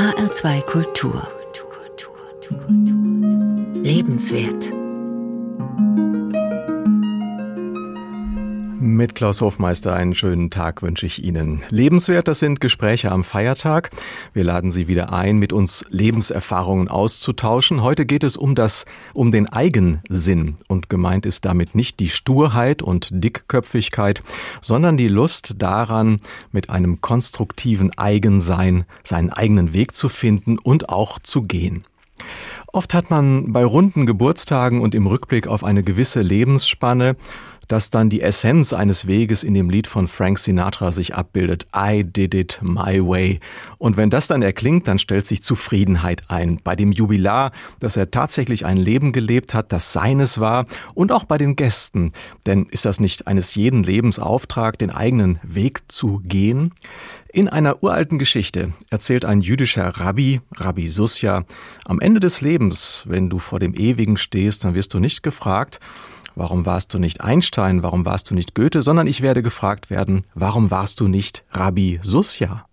HR2 Kultur. Lebenswert. Mit Klaus Hofmeister einen schönen Tag wünsche ich Ihnen. Lebenswert, das sind Gespräche am Feiertag. Wir laden Sie wieder ein, mit uns Lebenserfahrungen auszutauschen. Heute geht es um das, um den Eigensinn. Und gemeint ist damit nicht die Sturheit und Dickköpfigkeit, sondern die Lust daran, mit einem konstruktiven Eigensein seinen eigenen Weg zu finden und auch zu gehen. Oft hat man bei runden Geburtstagen und im Rückblick auf eine gewisse Lebensspanne dass dann die Essenz eines Weges in dem Lied von Frank Sinatra sich abbildet. I did it my way. Und wenn das dann erklingt, dann stellt sich Zufriedenheit ein. Bei dem Jubilar, dass er tatsächlich ein Leben gelebt hat, das seines war und auch bei den Gästen. Denn ist das nicht eines jeden Lebensauftrag, den eigenen Weg zu gehen? In einer uralten Geschichte erzählt ein jüdischer Rabbi, Rabbi Susja, am Ende des Lebens, wenn du vor dem Ewigen stehst, dann wirst du nicht gefragt, warum warst du nicht Einstein, warum warst du nicht Goethe, sondern ich werde gefragt werden, warum warst du nicht Rabbi Susja?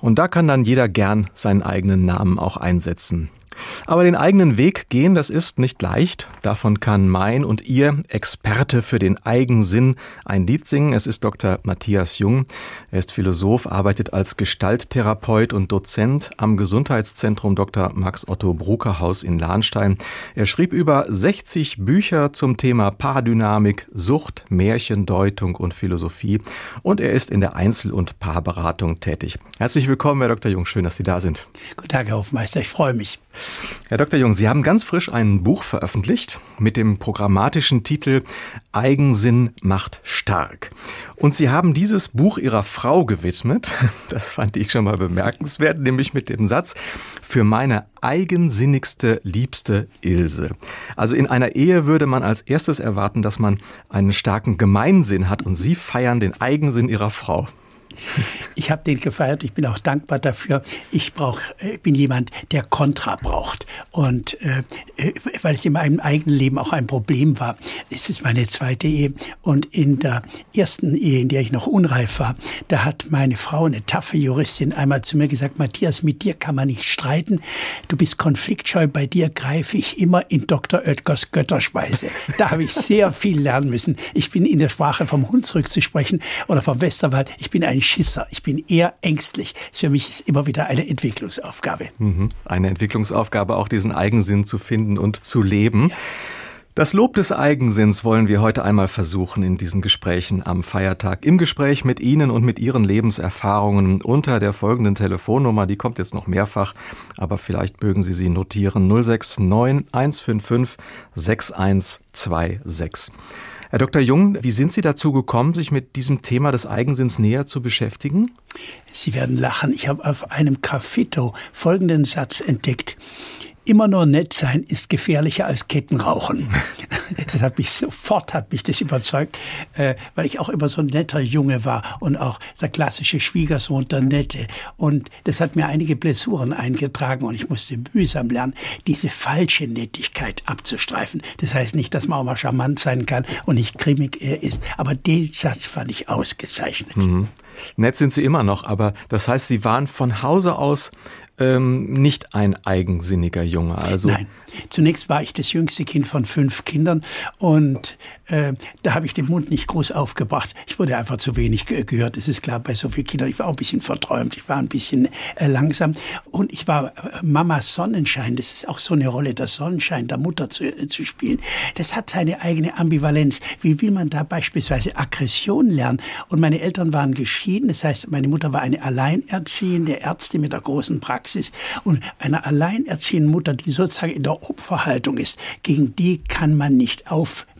Und da kann dann jeder gern seinen eigenen Namen auch einsetzen. Aber den eigenen Weg gehen, das ist nicht leicht. Davon kann mein und ihr Experte für den Eigensinn ein Lied singen. Es ist Dr. Matthias Jung. Er ist Philosoph, arbeitet als Gestalttherapeut und Dozent am Gesundheitszentrum Dr. Max Otto Bruckerhaus in Lahnstein. Er schrieb über 60 Bücher zum Thema Paardynamik, Sucht, Märchendeutung und Philosophie. Und er ist in der Einzel- und Paarberatung tätig. Herzlich willkommen, Herr Dr. Jung. Schön, dass Sie da sind. Guten Tag, Herr Hofmeister. Ich freue mich. Herr Dr. Jung, Sie haben ganz frisch ein Buch veröffentlicht mit dem programmatischen Titel Eigensinn macht stark. Und Sie haben dieses Buch Ihrer Frau gewidmet. Das fand ich schon mal bemerkenswert, nämlich mit dem Satz, für meine eigensinnigste, liebste Ilse. Also in einer Ehe würde man als erstes erwarten, dass man einen starken Gemeinsinn hat und Sie feiern den Eigensinn Ihrer Frau. Ich habe den gefeiert. Ich bin auch dankbar dafür. Ich brauch, äh, bin jemand, der Kontra braucht. Und äh, äh, weil es in meinem eigenen Leben auch ein Problem war. Es ist meine zweite Ehe. Und in der ersten Ehe, in der ich noch unreif war, da hat meine Frau, eine taffe Juristin, einmal zu mir gesagt, Matthias, mit dir kann man nicht streiten. Du bist konfliktscheu. Bei dir greife ich immer in Dr. Oetkers Götterspeise. Da habe ich sehr viel lernen müssen. Ich bin in der Sprache vom Hund zurückzusprechen oder vom Westerwald. Ich bin ein Schisser. Ich bin eher ängstlich. Für mich ist immer wieder eine Entwicklungsaufgabe. Mhm. Eine Entwicklungsaufgabe, auch diesen Eigensinn zu finden und zu leben. Ja. Das Lob des Eigensinns wollen wir heute einmal versuchen in diesen Gesprächen am Feiertag. Im Gespräch mit Ihnen und mit Ihren Lebenserfahrungen unter der folgenden Telefonnummer. Die kommt jetzt noch mehrfach, aber vielleicht mögen Sie sie notieren. 069 155 6126. Herr Dr. Jung, wie sind Sie dazu gekommen, sich mit diesem Thema des Eigensinns näher zu beschäftigen? Sie werden lachen. Ich habe auf einem Graffito folgenden Satz entdeckt. Immer nur nett sein ist gefährlicher als Kettenrauchen. das hat mich sofort hat mich das überzeugt, äh, weil ich auch immer so ein netter Junge war und auch der klassische Schwiegersohn der Nette. Und das hat mir einige Blessuren eingetragen und ich musste mühsam lernen, diese falsche Nettigkeit abzustreifen. Das heißt nicht, dass man auch mal charmant sein kann und nicht grimmig ist, aber den Satz fand ich ausgezeichnet. Mhm. Nett sind Sie immer noch, aber das heißt, Sie waren von Hause aus ähm, nicht ein eigensinniger Junge. Also Nein. Zunächst war ich das jüngste Kind von fünf Kindern und äh, da habe ich den Mund nicht groß aufgebracht. Ich wurde einfach zu wenig ge gehört. Das ist klar bei so vielen Kindern. Ich war auch ein bisschen verträumt, ich war ein bisschen äh, langsam und ich war äh, Mamas Sonnenschein. Das ist auch so eine Rolle, der Sonnenschein der Mutter zu, äh, zu spielen. Das hat seine eigene Ambivalenz. Wie will man da beispielsweise Aggression lernen? Und meine Eltern waren geschieden. Das heißt, meine Mutter war eine alleinerziehende Ärztin mit einer großen Praxis und eine alleinerziehende Mutter, die sozusagen in der Opferhaltung ist, gegen die kann man nicht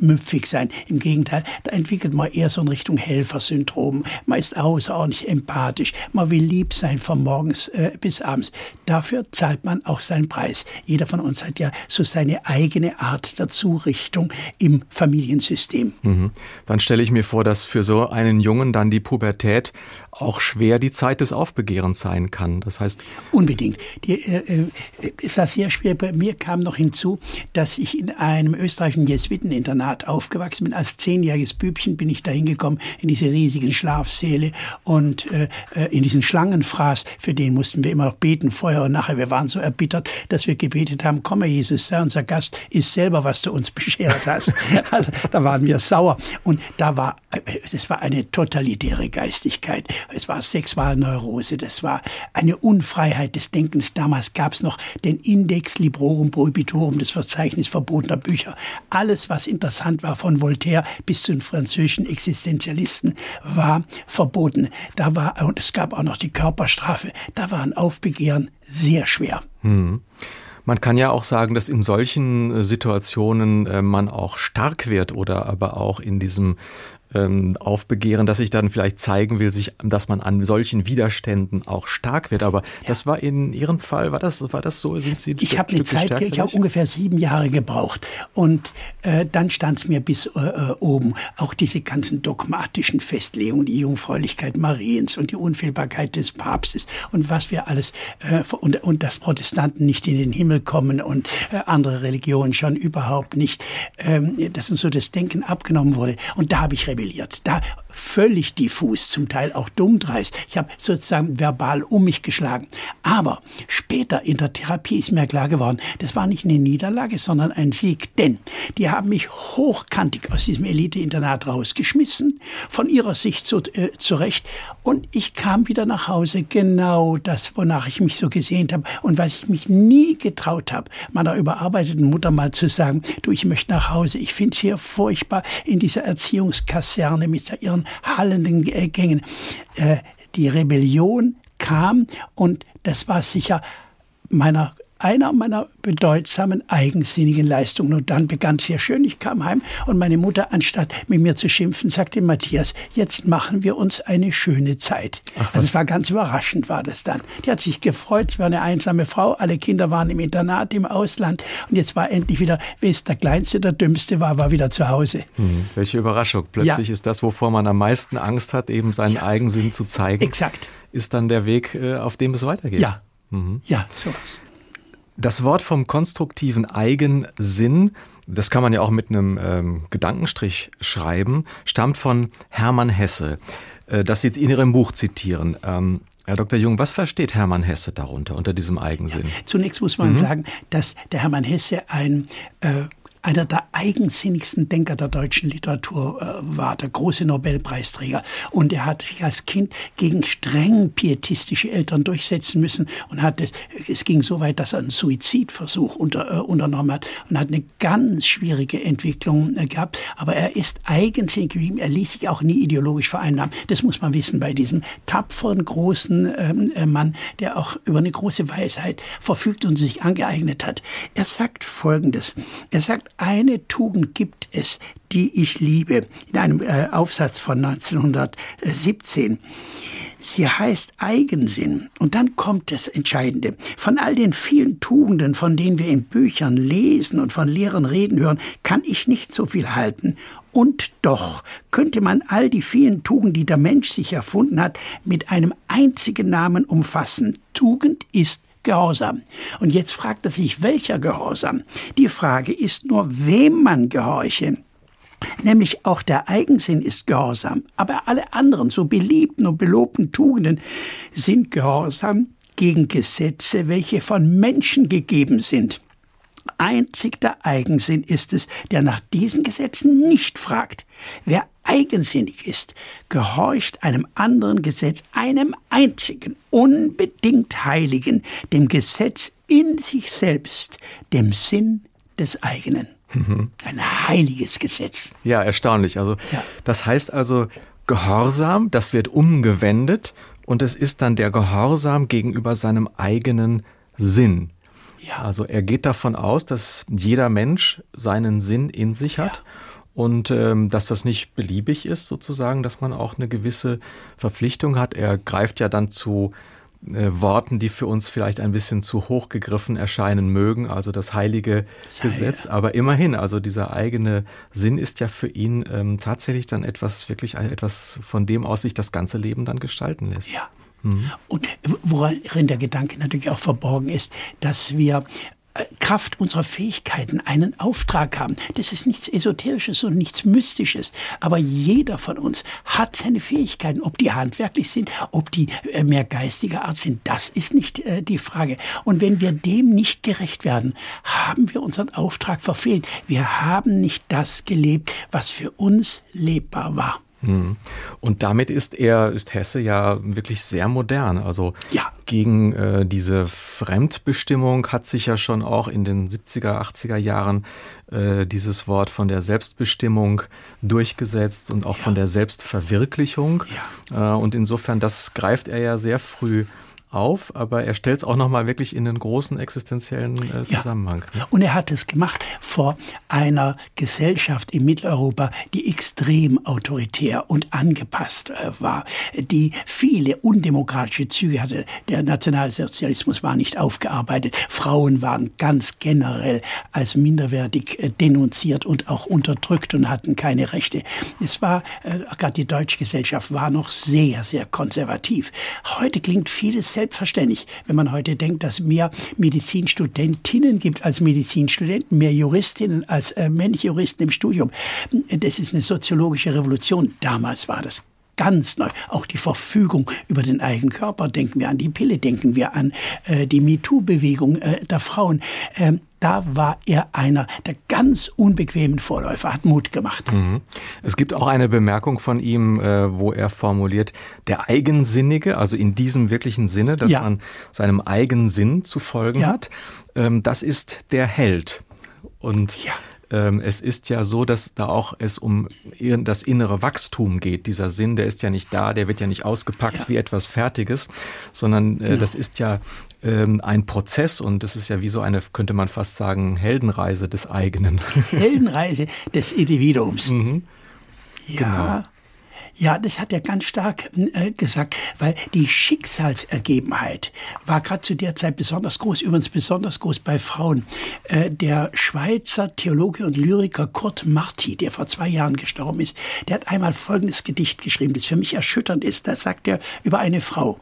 aufmüpfig sein. Im Gegenteil, da entwickelt man eher so in Richtung Helfersyndrom. Man ist außerordentlich empathisch. Man will lieb sein von morgens äh, bis abends. Dafür zahlt man auch seinen Preis. Jeder von uns hat ja so seine eigene Art der Zurichtung im Familiensystem. Mhm. Dann stelle ich mir vor, dass für so einen Jungen dann die Pubertät auch schwer die Zeit des Aufbegehrens sein kann. Das heißt unbedingt. Die, äh, äh, es war sehr schwer. Bei mir kam noch hinzu, dass ich in einem österreichischen Jesuiteninternat Internat aufgewachsen bin. Als zehnjähriges Bübchen bin ich da hingekommen in diese riesigen Schlafsäle und äh, äh, in diesen Schlangenfraß, für den mussten wir immer noch beten vorher und nachher. Wir waren so erbittert, dass wir gebetet haben, komm Jesus, sei unser Gast, iss selber, was du uns beschert hast. also, da waren wir sauer. Und da war, es war eine totalitäre Geistigkeit. Es war Sexualneurose, das war eine Unfreiheit des Denkens. Damals gab es noch den Index Librorum Prohibitorum, das Verzeichnis verbotener Bücher. Alles, was interessant war, von Voltaire bis zu den französischen Existenzialisten, war verboten. Da war, und es gab auch noch die Körperstrafe, da war ein Aufbegehren sehr schwer. Hm. Man kann ja auch sagen, dass in solchen äh, Situationen äh, man auch stark wird oder aber auch in diesem ähm, aufbegehren, dass ich dann vielleicht zeigen will, sich, dass man an solchen Widerständen auch stark wird. Aber ja. das war in Ihrem Fall, war das, war das so? Sind Sie Ich habe eine Zeit, ich habe ungefähr sieben Jahre gebraucht und äh, dann stand es mir bis äh, äh, oben. Auch diese ganzen dogmatischen Festlegungen, die Jungfräulichkeit Mariens und die Unfehlbarkeit des Papstes und was wir alles äh, und, und dass Protestanten nicht in den Himmel kommen und äh, andere Religionen schon überhaupt nicht, ähm, dass uns so das Denken abgenommen wurde. Und da habe ich rebelliert rebelliert. Da völlig diffus, zum Teil auch dummdreist. Ich habe sozusagen verbal um mich geschlagen. Aber später in der Therapie ist mir klar geworden, das war nicht eine Niederlage, sondern ein Sieg. Denn die haben mich hochkantig aus diesem Elite-Internat rausgeschmissen, von ihrer Sicht so, äh, zurecht. Und ich kam wieder nach Hause, genau das, wonach ich mich so gesehnt habe und was ich mich nie getraut habe, meiner überarbeiteten Mutter mal zu sagen, du, ich möchte nach Hause. Ich finde es hier furchtbar in dieser Erziehungskasse Kaserne mit ihren hallenden Gängen. Äh, die Rebellion kam und das war sicher meiner einer meiner bedeutsamen eigensinnigen Leistungen. Und dann begann es sehr schön. Ich kam heim und meine Mutter, anstatt mit mir zu schimpfen, sagte Matthias, jetzt machen wir uns eine schöne Zeit. Ach, also es war ganz überraschend, war das dann. Die hat sich gefreut, sie war eine einsame Frau, alle Kinder waren im Internat im Ausland und jetzt war endlich wieder, wie es der Kleinste, der Dümmste war, war wieder zu Hause. Hm, welche Überraschung. Plötzlich ja. ist das, wovor man am meisten Angst hat, eben seinen ja. Eigensinn zu zeigen. Exakt. Ist dann der Weg, äh, auf dem es weitergeht. Ja. Mhm. Ja, sowas. Das Wort vom konstruktiven Eigensinn, das kann man ja auch mit einem ähm, Gedankenstrich schreiben, stammt von Hermann Hesse, äh, das Sie in Ihrem Buch zitieren. Ähm, Herr Dr. Jung, was versteht Hermann Hesse darunter unter diesem Eigensinn? Ja, zunächst muss man mhm. sagen, dass der Hermann Hesse ein äh, einer der eigensinnigsten Denker der deutschen Literatur äh, war, der große Nobelpreisträger. Und er hat sich als Kind gegen streng pietistische Eltern durchsetzen müssen und hat es, es ging so weit, dass er einen Suizidversuch unter, äh, unternommen hat und hat eine ganz schwierige Entwicklung äh, gehabt. Aber er ist eigensinnig geblieben. Er ließ sich auch nie ideologisch vereinnahmen. Das muss man wissen bei diesem tapferen, großen ähm, äh, Mann, der auch über eine große Weisheit verfügt und sich angeeignet hat. Er sagt Folgendes. Er sagt, eine Tugend gibt es, die ich liebe, in einem äh, Aufsatz von 1917. Sie heißt Eigensinn. Und dann kommt das Entscheidende. Von all den vielen Tugenden, von denen wir in Büchern lesen und von Lehren reden hören, kann ich nicht so viel halten. Und doch könnte man all die vielen Tugenden, die der Mensch sich erfunden hat, mit einem einzigen Namen umfassen. Tugend ist Gehorsam. Und jetzt fragt er sich, welcher Gehorsam? Die Frage ist nur, wem man gehorche. Nämlich auch der Eigensinn ist Gehorsam, aber alle anderen, so beliebten und belobten Tugenden, sind Gehorsam gegen Gesetze, welche von Menschen gegeben sind. Einzig der Eigensinn ist es, der nach diesen Gesetzen nicht fragt. Wer eigensinnig ist, gehorcht einem anderen Gesetz, einem einzigen, unbedingt heiligen, dem Gesetz in sich selbst, dem Sinn des eigenen. Mhm. Ein heiliges Gesetz. Ja, erstaunlich. Also ja. das heißt also Gehorsam, das wird umgewendet und es ist dann der Gehorsam gegenüber seinem eigenen Sinn. Ja. Also er geht davon aus, dass jeder Mensch seinen Sinn in sich hat. Ja und ähm, dass das nicht beliebig ist sozusagen, dass man auch eine gewisse Verpflichtung hat. Er greift ja dann zu äh, Worten, die für uns vielleicht ein bisschen zu hoch gegriffen erscheinen mögen, also das heilige das Gesetz, aber immerhin, also dieser eigene Sinn ist ja für ihn ähm, tatsächlich dann etwas, wirklich etwas, von dem aus sich das ganze Leben dann gestalten lässt. Ja. Mhm. Und worin der Gedanke natürlich auch verborgen ist, dass wir äh, Kraft unserer Fähigkeiten einen Auftrag haben. Das ist nichts Esoterisches und nichts Mystisches. Aber jeder von uns hat seine Fähigkeiten. Ob die handwerklich sind, ob die äh, mehr geistiger Art sind, das ist nicht äh, die Frage. Und wenn wir dem nicht gerecht werden, haben wir unseren Auftrag verfehlt. Wir haben nicht das gelebt, was für uns lebbar war. Mhm. Und damit ist er, ist Hesse ja wirklich sehr modern. Also ja. gegen äh, diese Fremdbestimmung hat sich ja schon auch in den 70er, 80er Jahren äh, dieses Wort von der Selbstbestimmung durchgesetzt und auch ja. von der Selbstverwirklichung. Ja. Äh, und insofern, das greift er ja sehr früh auf, aber er stellt es auch nochmal wirklich in den großen existenziellen äh, Zusammenhang. Ja. Und er hat es gemacht vor einer Gesellschaft in Mitteleuropa, die extrem autoritär und angepasst äh, war, die viele undemokratische Züge hatte. Der Nationalsozialismus war nicht aufgearbeitet. Frauen waren ganz generell als minderwertig äh, denunziert und auch unterdrückt und hatten keine Rechte. Es war, äh, gerade die deutsche Gesellschaft war noch sehr, sehr konservativ. Heute klingt vieles selbst selbstverständlich, wenn man heute denkt, dass mehr Medizinstudentinnen gibt als Medizinstudenten, mehr Juristinnen als äh, männliche Juristen im Studium. Das ist eine soziologische Revolution. Damals war das ganz neu. Auch die Verfügung über den eigenen Körper, denken wir an die Pille, denken wir an äh, die MeToo-Bewegung äh, der Frauen. Ähm, da war er einer der ganz unbequemen Vorläufer, hat Mut gemacht. Mhm. Es gibt auch eine Bemerkung von ihm, äh, wo er formuliert, der Eigensinnige, also in diesem wirklichen Sinne, dass ja. man seinem Eigensinn zu folgen ja. hat, ähm, das ist der Held. Und ja es ist ja so, dass da auch es um das innere Wachstum geht. Dieser Sinn, der ist ja nicht da, der wird ja nicht ausgepackt ja. wie etwas Fertiges, sondern äh, genau. das ist ja ähm, ein Prozess und das ist ja wie so eine, könnte man fast sagen, Heldenreise des eigenen. Heldenreise des Individuums. Mhm. Ja. Genau. Ja, das hat er ganz stark äh, gesagt, weil die Schicksalsergebenheit war gerade zu der Zeit besonders groß, übrigens besonders groß bei Frauen. Äh, der Schweizer Theologe und Lyriker Kurt Marti, der vor zwei Jahren gestorben ist, der hat einmal folgendes Gedicht geschrieben, das für mich erschütternd ist. Da sagt er über eine Frau,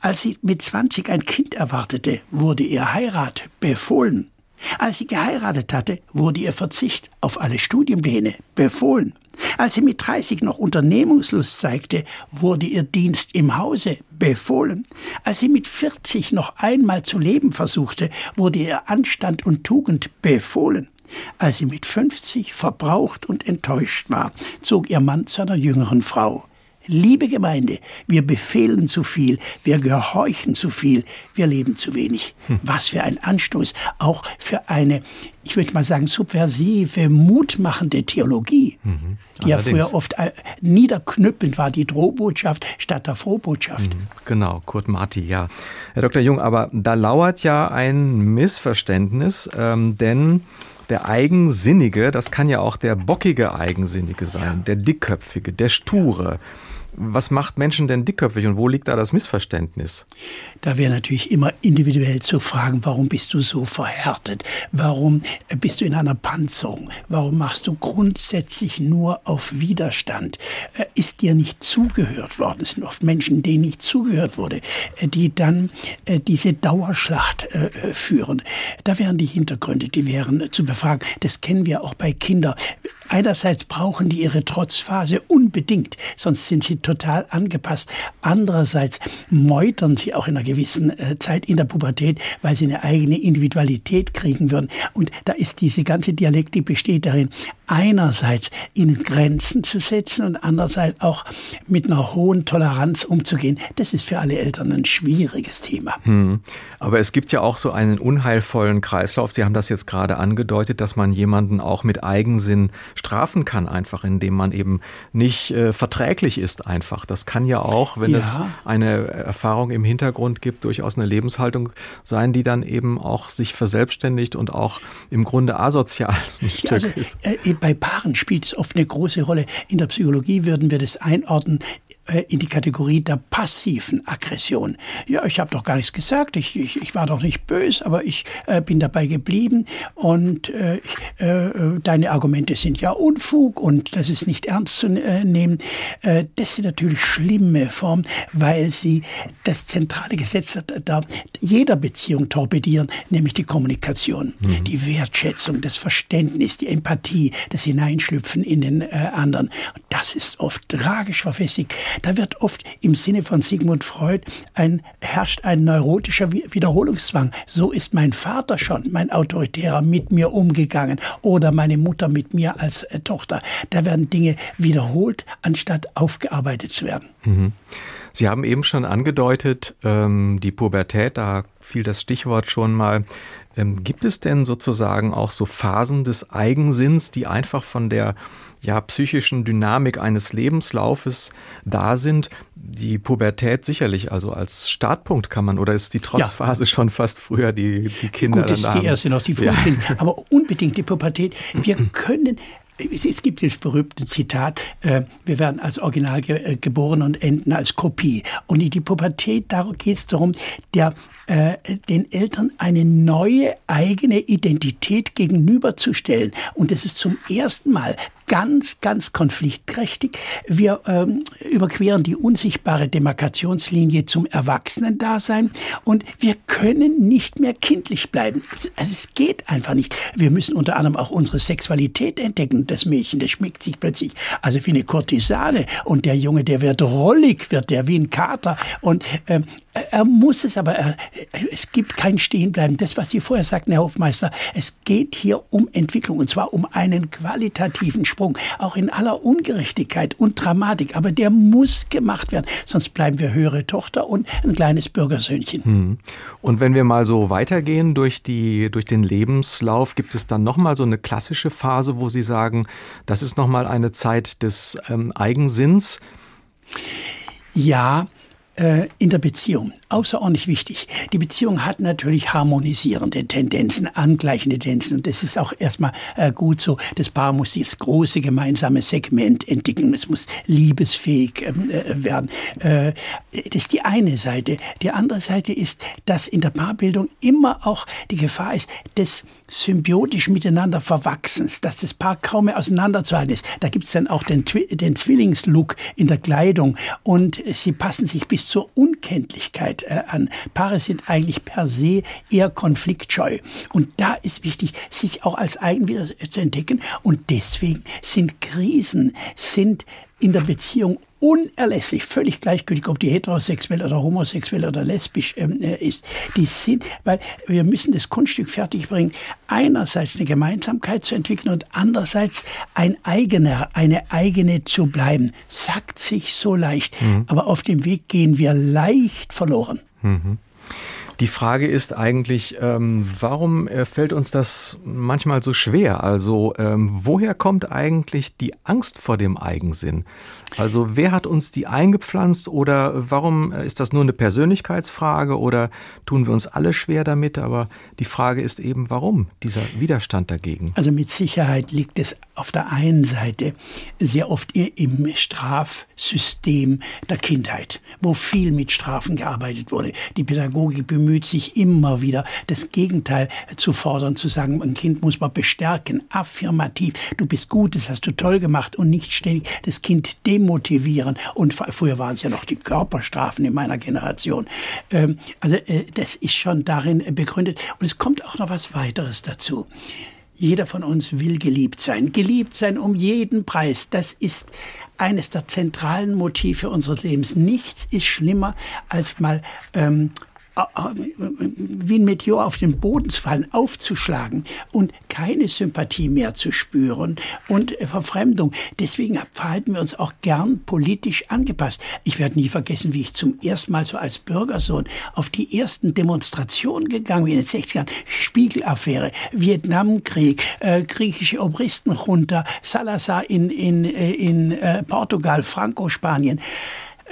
als sie mit 20 ein Kind erwartete, wurde ihr Heirat befohlen. Als sie geheiratet hatte, wurde ihr Verzicht auf alle Studienpläne befohlen. Als sie mit 30 noch Unternehmungslust zeigte, wurde ihr Dienst im Hause befohlen. Als sie mit 40 noch einmal zu leben versuchte, wurde ihr Anstand und Tugend befohlen. Als sie mit 50 verbraucht und enttäuscht war, zog ihr Mann zu einer jüngeren Frau. Liebe Gemeinde, wir befehlen zu viel, wir gehorchen zu viel, wir leben zu wenig. Hm. Was für ein Anstoß, auch für eine, ich würde mal sagen, subversive, mutmachende Theologie, mhm. die ja früher oft äh, niederknüppelnd war, die Drohbotschaft statt der Frohbotschaft. Mhm. Genau, Kurt Marti, ja. Herr Dr. Jung, aber da lauert ja ein Missverständnis, ähm, denn der Eigensinnige, das kann ja auch der bockige Eigensinnige sein, ja. der dickköpfige, der sture. Ja was macht Menschen denn dickköpfig und wo liegt da das Missverständnis? Da wäre natürlich immer individuell zu fragen, warum bist du so verhärtet? Warum bist du in einer Panzerung? Warum machst du grundsätzlich nur auf Widerstand? Äh, ist dir nicht zugehört worden? Es sind oft Menschen, denen nicht zugehört wurde, äh, die dann äh, diese Dauerschlacht führen. Da wären die Hintergründe, die wären zu befragen. Das kennen wir auch bei Kindern. Einerseits brauchen die ihre Trotzphase unbedingt, sonst sind sie total angepasst. Andererseits meutern sie auch in einer gewissen äh, Zeit in der Pubertät, weil sie eine eigene Individualität kriegen würden. Und da ist diese ganze Dialektik besteht darin, einerseits ihnen Grenzen zu setzen und andererseits auch mit einer hohen Toleranz umzugehen. Das ist für alle Eltern ein schwieriges Thema. Hm. Aber es gibt ja auch so einen unheilvollen Kreislauf. Sie haben das jetzt gerade angedeutet, dass man jemanden auch mit Eigensinn strafen kann, einfach indem man eben nicht äh, verträglich ist einfach. Das kann ja auch, wenn ja. es eine Erfahrung im Hintergrund gibt, durchaus eine Lebenshaltung sein, die dann eben auch sich verselbstständigt und auch im Grunde asozial ein Stück also, ist. Äh, bei Paaren spielt es oft eine große Rolle. In der Psychologie würden wir das einordnen in die Kategorie der passiven Aggression. Ja, ich habe doch gar nichts gesagt, ich, ich, ich war doch nicht böse, aber ich äh, bin dabei geblieben und äh, äh, deine Argumente sind ja Unfug und das ist nicht ernst zu äh, nehmen. Äh, das sind natürlich schlimme Formen, weil sie das zentrale Gesetz da jeder Beziehung torpedieren, nämlich die Kommunikation, mhm. die Wertschätzung, das Verständnis, die Empathie, das Hineinschlüpfen in den äh, anderen. Und das ist oft tragisch verfestigt. Da wird oft im Sinne von Sigmund Freud ein, herrscht ein neurotischer Wiederholungszwang. So ist mein Vater schon, mein Autoritärer, mit mir umgegangen oder meine Mutter mit mir als äh, Tochter. Da werden Dinge wiederholt, anstatt aufgearbeitet zu werden. Mhm. Sie haben eben schon angedeutet, ähm, die Pubertät, da fiel das Stichwort schon mal. Ähm, gibt es denn sozusagen auch so Phasen des Eigensinns, die einfach von der ja, psychischen Dynamik eines Lebenslaufes da sind? Die Pubertät sicherlich, also als Startpunkt kann man, oder ist die Trotzphase ja. schon fast früher die, die Kinder? Gut, ist die erste noch, die Frühkind, ja. aber unbedingt die Pubertät. Wir können es gibt das berühmte Zitat, äh, wir werden als Original äh, geboren und enden als Kopie. Und in die Pubertät, da geht es darum, der, äh, den Eltern eine neue eigene Identität gegenüberzustellen. Und das ist zum ersten Mal ganz, ganz konfliktträchtig. Wir ähm, überqueren die unsichtbare Demarkationslinie zum Erwachsenendasein und wir können nicht mehr kindlich bleiben. Also es geht einfach nicht. Wir müssen unter anderem auch unsere Sexualität entdecken. Das Mädchen, das schmeckt sich plötzlich also wie eine Kurtisane und der Junge, der wird rollig, wird der wie ein Kater und ähm, er muss es, aber er, es gibt kein Stehenbleiben. Das, was Sie vorher sagten, Herr Hofmeister, es geht hier um Entwicklung und zwar um einen qualitativen auch in aller Ungerechtigkeit und Dramatik. Aber der muss gemacht werden, sonst bleiben wir höhere Tochter und ein kleines Bürgersöhnchen. Hm. Und wenn wir mal so weitergehen durch, die, durch den Lebenslauf, gibt es dann nochmal so eine klassische Phase, wo Sie sagen, das ist nochmal eine Zeit des ähm, Eigensinns? Ja, äh, in der Beziehung. Außerordentlich wichtig. Die Beziehung hat natürlich harmonisierende Tendenzen, angleichende Tendenzen. Und das ist auch erstmal äh, gut so. Das Paar muss das große gemeinsame Segment entwickeln. Es muss liebesfähig ähm, äh, werden. Äh, das ist die eine Seite. Die andere Seite ist, dass in der Paarbildung immer auch die Gefahr ist, des symbiotisch miteinander Verwachsens, dass das Paar kaum mehr auseinanderzuhalten ist. Da gibt es dann auch den, den Zwillingslook in der Kleidung und sie passen sich bis zur Unkenntlichkeit äh, an. Paare sind eigentlich per se eher konfliktscheu. Und da ist wichtig, sich auch als eigen wieder zu entdecken. Und deswegen sind Krisen, sind in der Beziehung unerlässlich, völlig gleichgültig, ob die heterosexuell oder homosexuell oder lesbisch ähm, äh, ist. Die sind, weil wir müssen das Kunststück fertigbringen, einerseits eine Gemeinsamkeit zu entwickeln und andererseits ein eigener, eine eigene zu bleiben. Sagt sich so leicht, mhm. aber auf dem Weg gehen wir leicht verloren. Mhm. Die Frage ist eigentlich, ähm, warum äh, fällt uns das manchmal so schwer? Also ähm, woher kommt eigentlich die Angst vor dem Eigensinn? Also wer hat uns die eingepflanzt oder warum äh, ist das nur eine Persönlichkeitsfrage oder tun wir uns alle schwer damit? Aber die Frage ist eben, warum dieser Widerstand dagegen? Also mit Sicherheit liegt es auf der einen Seite sehr oft im Strafsystem der Kindheit, wo viel mit Strafen gearbeitet wurde. Die Pädagogik bemüht sich immer wieder, das Gegenteil zu fordern, zu sagen, ein Kind muss man bestärken, affirmativ. Du bist gut, das hast du toll gemacht und nicht ständig das Kind demotivieren. Und früher waren es ja noch die Körperstrafen in meiner Generation. Ähm, also äh, das ist schon darin begründet. Und es kommt auch noch was weiteres dazu. Jeder von uns will geliebt sein. Geliebt sein um jeden Preis. Das ist eines der zentralen Motive unseres Lebens. Nichts ist schlimmer, als mal ähm, wie ein Meteor auf den Boden zu fallen, aufzuschlagen und keine Sympathie mehr zu spüren und Verfremdung. Deswegen verhalten wir uns auch gern politisch angepasst. Ich werde nie vergessen, wie ich zum ersten Mal so als Bürgersohn auf die ersten Demonstrationen gegangen bin in den 60ern. Spiegelaffäre, Vietnamkrieg, äh, griechische Obristen runter, Salazar in, in, äh, in äh, Portugal, Franco, Spanien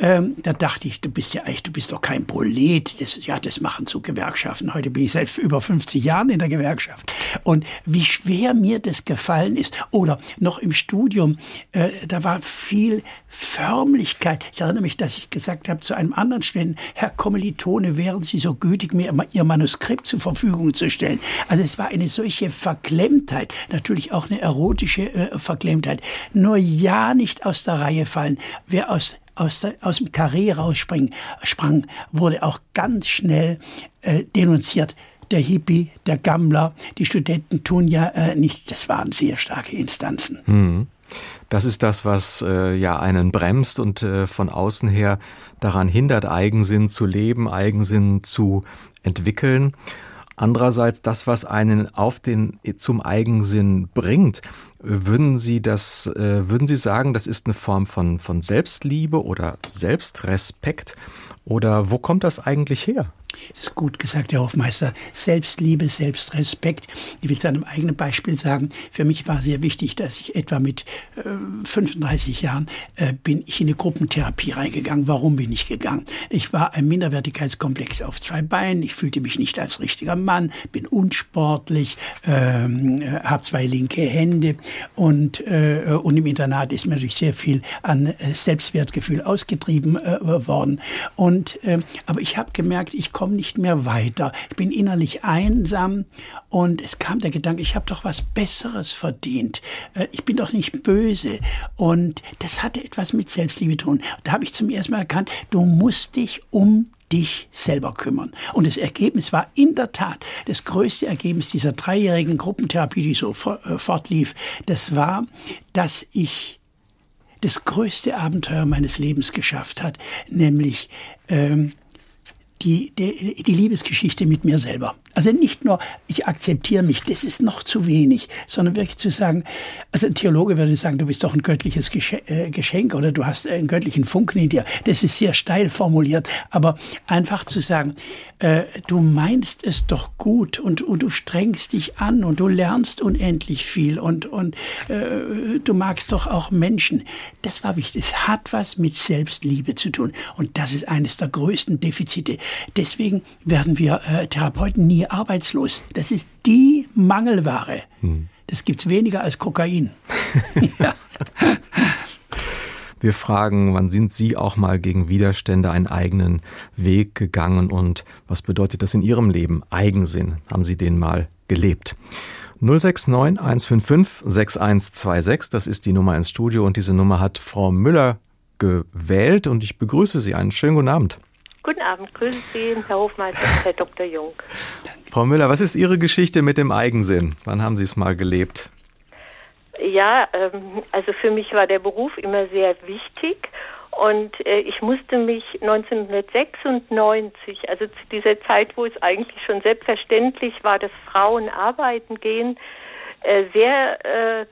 ähm, da dachte ich, du bist ja eigentlich, du bist doch kein Prolet. Das, ja, das machen so Gewerkschaften. Heute bin ich seit über 50 Jahren in der Gewerkschaft. Und wie schwer mir das gefallen ist. Oder noch im Studium, äh, da war viel Förmlichkeit. Ich erinnere mich, dass ich gesagt habe zu einem anderen Studenten, Herr Kommilitone, wären Sie so gütig, mir Ihr Manuskript zur Verfügung zu stellen. Also es war eine solche Verklemmtheit, natürlich auch eine erotische äh, Verklemmtheit. Nur ja nicht aus der Reihe fallen. Wer aus aus, der, aus dem Karree raussprang, sprang, wurde auch ganz schnell äh, denunziert der Hippie, der Gammler, die Studenten tun ja äh, nichts. Das waren sehr starke Instanzen. Hm. Das ist das, was äh, ja einen bremst und äh, von außen her daran hindert, Eigensinn zu leben, Eigensinn zu entwickeln. Andererseits das, was einen auf den zum Eigensinn bringt, würden Sie das, äh, würden Sie sagen, das ist eine Form von von Selbstliebe oder Selbstrespekt oder wo kommt das eigentlich her? Das ist gut gesagt, Herr Hofmeister. Selbstliebe, Selbstrespekt. Ich will an einem eigenen Beispiel sagen. Für mich war sehr wichtig, dass ich etwa mit äh, 35 Jahren äh, bin ich in eine Gruppentherapie reingegangen. Warum bin ich gegangen? Ich war ein Minderwertigkeitskomplex auf zwei Beinen. Ich fühlte mich nicht als richtiger Mann, bin unsportlich, ähm, äh, habe zwei linke Hände und, äh, und im Internat ist mir natürlich sehr viel an äh, Selbstwertgefühl ausgetrieben worden. Und, äh, aber ich habe gemerkt, ich komme komme nicht mehr weiter. Ich bin innerlich einsam und es kam der Gedanke, ich habe doch was Besseres verdient. Äh, ich bin doch nicht böse. Und das hatte etwas mit Selbstliebe tun. Da habe ich zum ersten Mal erkannt, du musst dich um dich selber kümmern. Und das Ergebnis war in der Tat das größte Ergebnis dieser dreijährigen Gruppentherapie, die so äh, fortlief. Das war, dass ich das größte Abenteuer meines Lebens geschafft hat, nämlich ähm, die, die, die Liebesgeschichte mit mir selber. Also nicht nur, ich akzeptiere mich, das ist noch zu wenig, sondern wirklich zu sagen, also ein Theologe würde sagen, du bist doch ein göttliches äh, Geschenk oder du hast einen göttlichen Funken in dir. Das ist sehr steil formuliert, aber einfach zu sagen, äh, du meinst es doch gut und, und du strengst dich an und du lernst unendlich viel und, und äh, du magst doch auch Menschen. Das war wichtig. Es hat was mit Selbstliebe zu tun und das ist eines der größten Defizite. Deswegen werden wir äh, Therapeuten nie arbeitslos. Das ist die Mangelware. Hm. Das gibt's weniger als Kokain. ja. Wir fragen, wann sind Sie auch mal gegen Widerstände einen eigenen Weg gegangen und was bedeutet das in Ihrem Leben? Eigensinn. Haben Sie den mal gelebt? 069 155 6126, das ist die Nummer ins Studio und diese Nummer hat Frau Müller gewählt und ich begrüße Sie. Einen schönen guten Abend. Guten Abend, grüßen Sie, Herr Hofmeister, Herr Dr. Jung. Frau Müller, was ist Ihre Geschichte mit dem Eigensinn? Wann haben Sie es mal gelebt? Ja, ähm, also für mich war der Beruf immer sehr wichtig und äh, ich musste mich 1996, also zu dieser Zeit, wo es eigentlich schon selbstverständlich war, dass Frauen arbeiten gehen, äh, sehr äh, äh,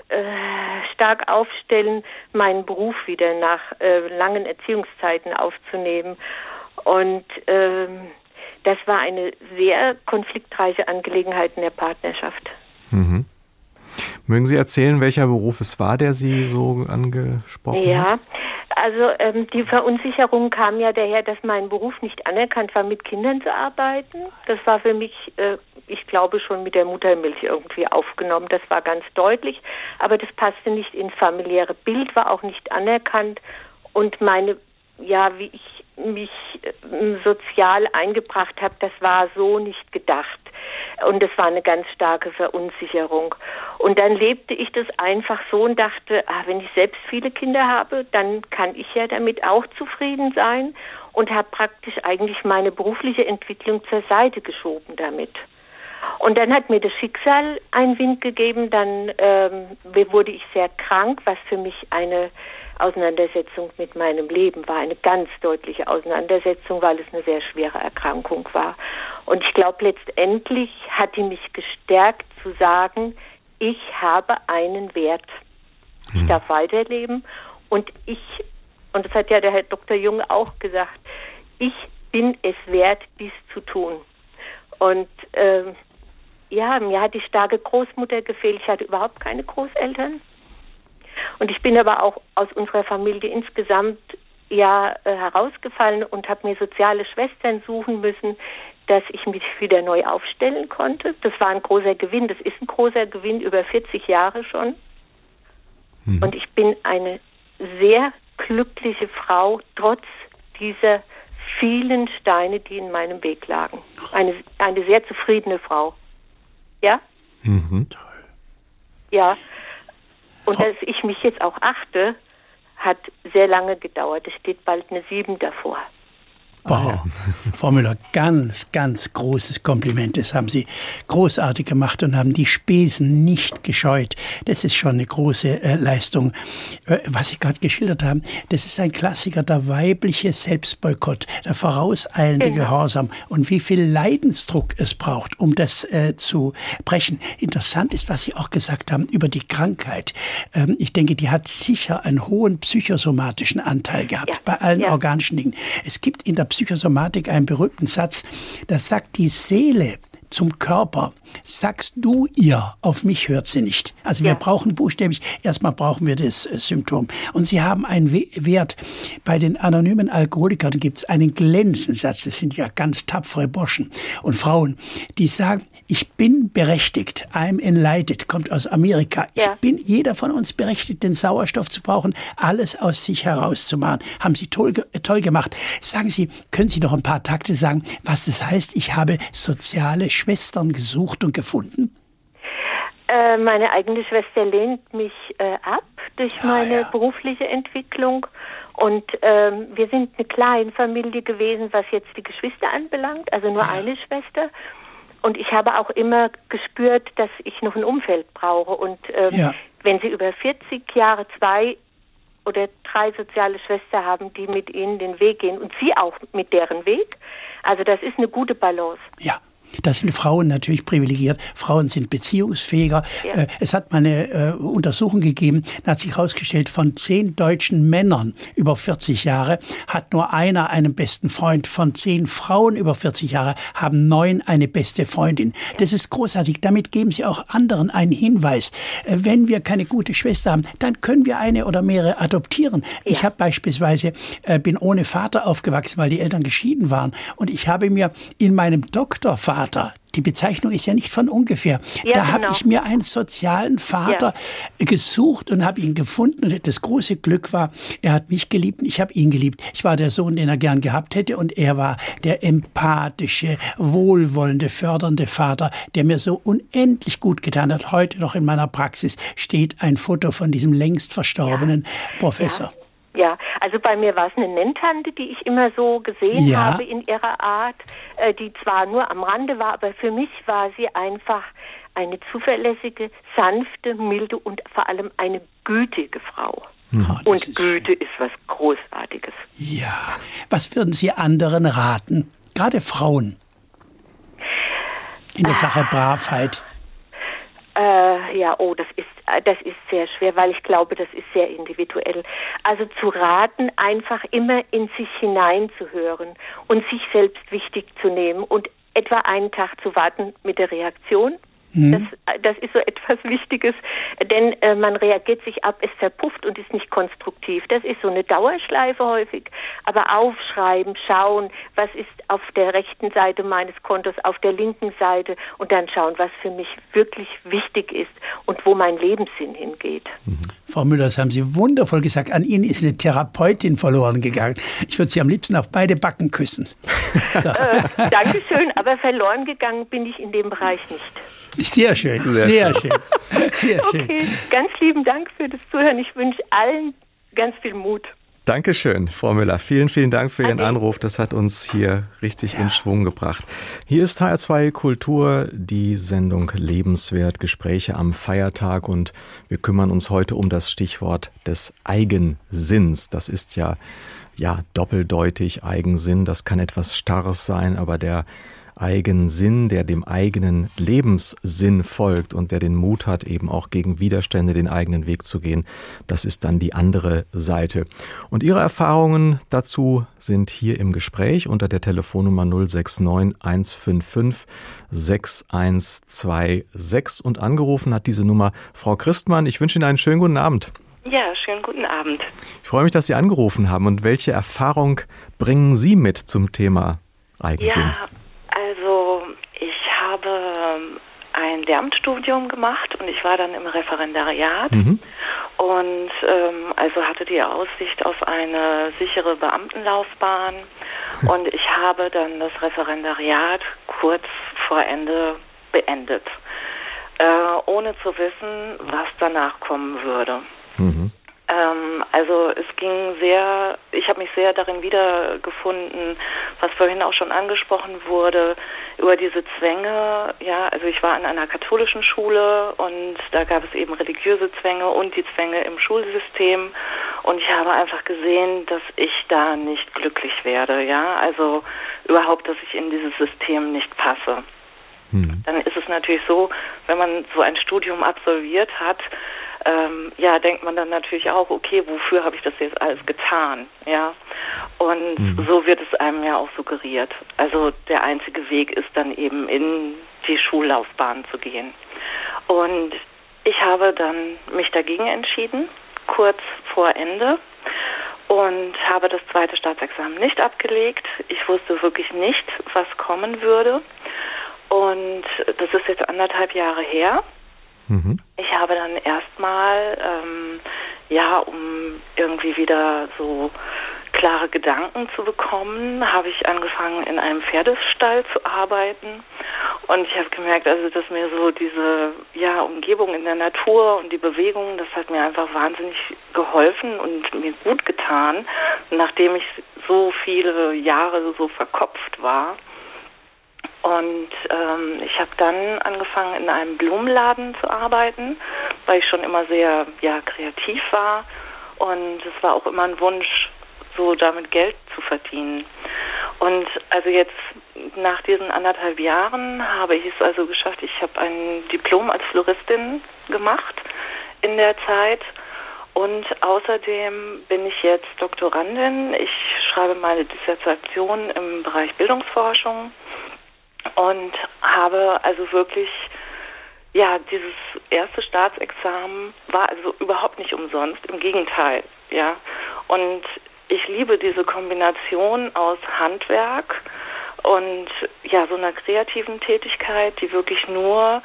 stark aufstellen, meinen Beruf wieder nach äh, langen Erziehungszeiten aufzunehmen. Und ähm, das war eine sehr konfliktreiche Angelegenheit in der Partnerschaft. Mhm. Mögen Sie erzählen, welcher Beruf es war, der Sie so angesprochen ja, hat? Ja, also ähm, die Verunsicherung kam ja daher, dass mein Beruf nicht anerkannt war, mit Kindern zu arbeiten. Das war für mich, äh, ich glaube, schon mit der Muttermilch irgendwie aufgenommen. Das war ganz deutlich. Aber das passte nicht ins familiäre Bild, war auch nicht anerkannt. Und meine, ja, wie ich mich äh, sozial eingebracht habe, das war so nicht gedacht. Und das war eine ganz starke Verunsicherung. Und dann lebte ich das einfach so und dachte, ah, wenn ich selbst viele Kinder habe, dann kann ich ja damit auch zufrieden sein und habe praktisch eigentlich meine berufliche Entwicklung zur Seite geschoben damit. Und dann hat mir das Schicksal einen Wind gegeben, dann ähm, wurde ich sehr krank, was für mich eine Auseinandersetzung mit meinem Leben war, eine ganz deutliche Auseinandersetzung, weil es eine sehr schwere Erkrankung war. Und ich glaube, letztendlich hat die mich gestärkt zu sagen, ich habe einen Wert. Ich hm. darf weiterleben und ich, und das hat ja der Herr Dr. Jung auch gesagt, ich bin es wert, dies zu tun. Und ähm, ja, mir hat die starke Großmutter gefehlt. Ich hatte überhaupt keine Großeltern. Und ich bin aber auch aus unserer Familie insgesamt ja äh, herausgefallen und habe mir soziale Schwestern suchen müssen, dass ich mich wieder neu aufstellen konnte. Das war ein großer Gewinn. Das ist ein großer Gewinn über 40 Jahre schon. Mhm. Und ich bin eine sehr glückliche Frau, trotz dieser vielen Steine, die in meinem Weg lagen. Eine, eine sehr zufriedene Frau. Ja? Mhm. Ja. Und dass ich mich jetzt auch achte, hat sehr lange gedauert. Es steht bald eine Sieben davor. Wow. Frau Müller, ganz, ganz großes Kompliment. Das haben Sie großartig gemacht und haben die Spesen nicht gescheut. Das ist schon eine große äh, Leistung. Äh, was Sie gerade geschildert haben, das ist ein Klassiker, der weibliche Selbstboykott, der vorauseilende genau. Gehorsam und wie viel Leidensdruck es braucht, um das äh, zu brechen. Interessant ist, was Sie auch gesagt haben über die Krankheit. Ähm, ich denke, die hat sicher einen hohen psychosomatischen Anteil gehabt ja. bei allen ja. organischen Dingen. Es gibt in der Psychosomatik einen berühmten Satz, das sagt die Seele zum Körper. Sagst du ihr, auf mich hört sie nicht. Also wir brauchen buchstäblich, erstmal brauchen wir das äh, Symptom. Und sie haben einen Wert. Bei den anonymen Alkoholikern gibt es einen Glänzensatz. Das sind ja ganz tapfere Burschen und Frauen, die sagen, ich bin berechtigt. I'm enlightened, kommt aus Amerika. Ich ja. bin jeder von uns berechtigt, den Sauerstoff zu brauchen, alles aus sich herauszumachen. Haben Sie toll, toll gemacht. Sagen Sie, können Sie noch ein paar Takte sagen, was das heißt? Ich habe soziale Schwestern gesucht und gefunden? Äh, meine eigene Schwester lehnt mich äh, ab durch ah, meine ja. berufliche Entwicklung. Und ähm, wir sind eine kleine Familie gewesen, was jetzt die Geschwister anbelangt, also nur ja. eine Schwester. Und ich habe auch immer gespürt, dass ich noch ein Umfeld brauche. Und ähm, ja. wenn Sie über 40 Jahre zwei oder drei soziale Schwestern haben, die mit Ihnen den Weg gehen und Sie auch mit deren Weg, also das ist eine gute Balance. Ja. Da sind Frauen natürlich privilegiert. Frauen sind beziehungsfähiger. Ja. Äh, es hat mal eine äh, Untersuchung gegeben, da hat sich herausgestellt, von zehn deutschen Männern über 40 Jahre hat nur einer einen besten Freund. Von zehn Frauen über 40 Jahre haben neun eine beste Freundin. Das ist großartig. Damit geben sie auch anderen einen Hinweis. Äh, wenn wir keine gute Schwester haben, dann können wir eine oder mehrere adoptieren. Ja. Ich habe beispielsweise, bin ohne Vater aufgewachsen, weil die Eltern geschieden waren. Und ich habe mir in meinem Doktorvater Vater. Die Bezeichnung ist ja nicht von ungefähr. Ja, da genau. habe ich mir einen sozialen Vater ja. gesucht und habe ihn gefunden. Und das große Glück war, er hat mich geliebt und ich habe ihn geliebt. Ich war der Sohn, den er gern gehabt hätte und er war der empathische, wohlwollende, fördernde Vater, der mir so unendlich gut getan hat. Heute noch in meiner Praxis steht ein Foto von diesem längst verstorbenen ja. Professor. Ja, also bei mir war es eine Nenntante, die ich immer so gesehen ja. habe in ihrer Art, äh, die zwar nur am Rande war, aber für mich war sie einfach eine zuverlässige, sanfte, milde und vor allem eine gütige Frau. Oh, und ist Güte ist was Großartiges. Ja, was würden Sie anderen raten, gerade Frauen, in der Sache Bravheit? Äh, ja, oh, das ist äh, das ist sehr schwer, weil ich glaube, das ist sehr individuell. Also zu raten, einfach immer in sich hineinzuhören und sich selbst wichtig zu nehmen und etwa einen Tag zu warten mit der Reaktion. Das, das ist so etwas Wichtiges, denn äh, man reagiert sich ab, es verpufft und ist nicht konstruktiv. Das ist so eine Dauerschleife häufig. Aber aufschreiben, schauen, was ist auf der rechten Seite meines Kontos, auf der linken Seite und dann schauen, was für mich wirklich wichtig ist und wo mein Lebenssinn hingeht. Mhm. Frau Müller, das haben Sie wundervoll gesagt. An Ihnen ist eine Therapeutin verloren gegangen. Ich würde Sie am liebsten auf beide Backen küssen. So. Äh, Dankeschön, aber verloren gegangen bin ich in dem Bereich nicht. Sehr schön, sehr, sehr schön. Sehr schön. Okay, ganz lieben Dank für das Zuhören. Ich wünsche allen ganz viel Mut. Dankeschön, Frau Müller. Vielen, vielen Dank für Ihren okay. Anruf. Das hat uns hier richtig ja. in Schwung gebracht. Hier ist HR2 Kultur, die Sendung Lebenswert, Gespräche am Feiertag und wir kümmern uns heute um das Stichwort des Eigensinns. Das ist ja, ja, doppeldeutig Eigensinn. Das kann etwas Starres sein, aber der Eigensinn, der dem eigenen Lebenssinn folgt und der den Mut hat, eben auch gegen Widerstände den eigenen Weg zu gehen. Das ist dann die andere Seite. Und Ihre Erfahrungen dazu sind hier im Gespräch unter der Telefonnummer 069 155 6126 und angerufen hat diese Nummer Frau Christmann. Ich wünsche Ihnen einen schönen guten Abend. Ja, schönen guten Abend. Ich freue mich, dass Sie angerufen haben. Und welche Erfahrung bringen Sie mit zum Thema Eigensinn? Ja, habe ein Lehramtsstudium gemacht und ich war dann im Referendariat mhm. und ähm, also hatte die Aussicht auf eine sichere Beamtenlaufbahn und ich habe dann das Referendariat kurz vor Ende beendet, äh, ohne zu wissen, was danach kommen würde. Mhm. Ähm, also es ging sehr, ich habe mich sehr darin wiedergefunden, was vorhin auch schon angesprochen wurde, über diese Zwänge. Ja, also ich war in einer katholischen Schule und da gab es eben religiöse Zwänge und die Zwänge im Schulsystem. Und ich habe einfach gesehen, dass ich da nicht glücklich werde. Ja, also überhaupt, dass ich in dieses System nicht passe. Hm. Dann ist es natürlich so, wenn man so ein Studium absolviert hat, ähm, ja, denkt man dann natürlich auch, okay, wofür habe ich das jetzt alles getan? Ja. Und mhm. so wird es einem ja auch suggeriert. Also der einzige Weg ist dann eben in die Schullaufbahn zu gehen. Und ich habe dann mich dagegen entschieden, kurz vor Ende und habe das zweite Staatsexamen nicht abgelegt. Ich wusste wirklich nicht, was kommen würde. Und das ist jetzt anderthalb Jahre her. Mhm. Ich habe dann erstmal, ähm, ja, um irgendwie wieder so klare Gedanken zu bekommen, habe ich angefangen, in einem Pferdestall zu arbeiten. Und ich habe gemerkt, also dass mir so diese ja, Umgebung in der Natur und die Bewegung, das hat mir einfach wahnsinnig geholfen und mir gut getan, nachdem ich so viele Jahre so verkopft war. Und ähm, ich habe dann angefangen, in einem Blumenladen zu arbeiten, weil ich schon immer sehr ja, kreativ war. Und es war auch immer ein Wunsch, so damit Geld zu verdienen. Und also jetzt nach diesen anderthalb Jahren habe ich es also geschafft, ich habe ein Diplom als Floristin gemacht in der Zeit. Und außerdem bin ich jetzt Doktorandin. Ich schreibe meine Dissertation im Bereich Bildungsforschung und habe also wirklich ja, dieses erste Staatsexamen war also überhaupt nicht umsonst, im Gegenteil, ja. Und ich liebe diese Kombination aus Handwerk und ja, so einer kreativen Tätigkeit, die wirklich nur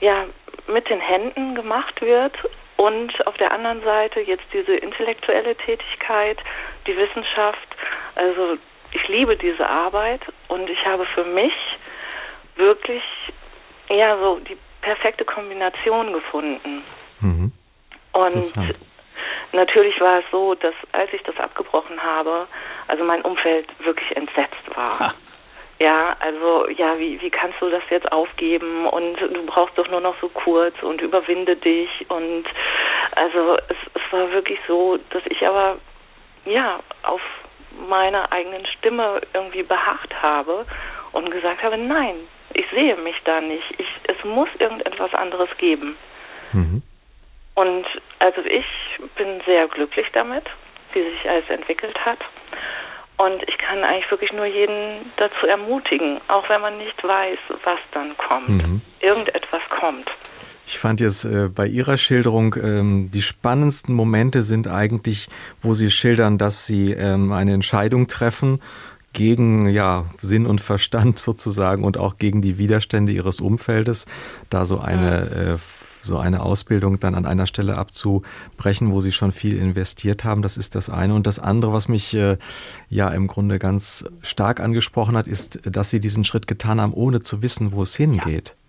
ja, mit den Händen gemacht wird und auf der anderen Seite jetzt diese intellektuelle Tätigkeit, die Wissenschaft. Also ich liebe diese Arbeit und ich habe für mich wirklich ja so die perfekte Kombination gefunden. Mhm. Und natürlich war es so, dass als ich das abgebrochen habe, also mein Umfeld wirklich entsetzt war. Ha. Ja, also ja, wie, wie kannst du das jetzt aufgeben und du brauchst doch nur noch so kurz und überwinde dich und also es, es war wirklich so, dass ich aber ja auf meiner eigenen Stimme irgendwie beharrt habe und gesagt habe, nein, ich sehe mich da nicht. Ich, es muss irgendetwas anderes geben. Mhm. Und also ich bin sehr glücklich damit, wie sich alles entwickelt hat. Und ich kann eigentlich wirklich nur jeden dazu ermutigen, auch wenn man nicht weiß, was dann kommt. Mhm. Irgendetwas kommt. Ich fand jetzt äh, bei Ihrer Schilderung ähm, die spannendsten Momente sind eigentlich, wo Sie schildern, dass Sie ähm, eine Entscheidung treffen gegen ja Sinn und Verstand sozusagen und auch gegen die Widerstände ihres Umfeldes, da so eine äh, so eine Ausbildung dann an einer Stelle abzubrechen, wo sie schon viel investiert haben, das ist das eine. Und das andere, was mich äh, ja im Grunde ganz stark angesprochen hat, ist, dass sie diesen Schritt getan haben, ohne zu wissen, wo es hingeht. Ja.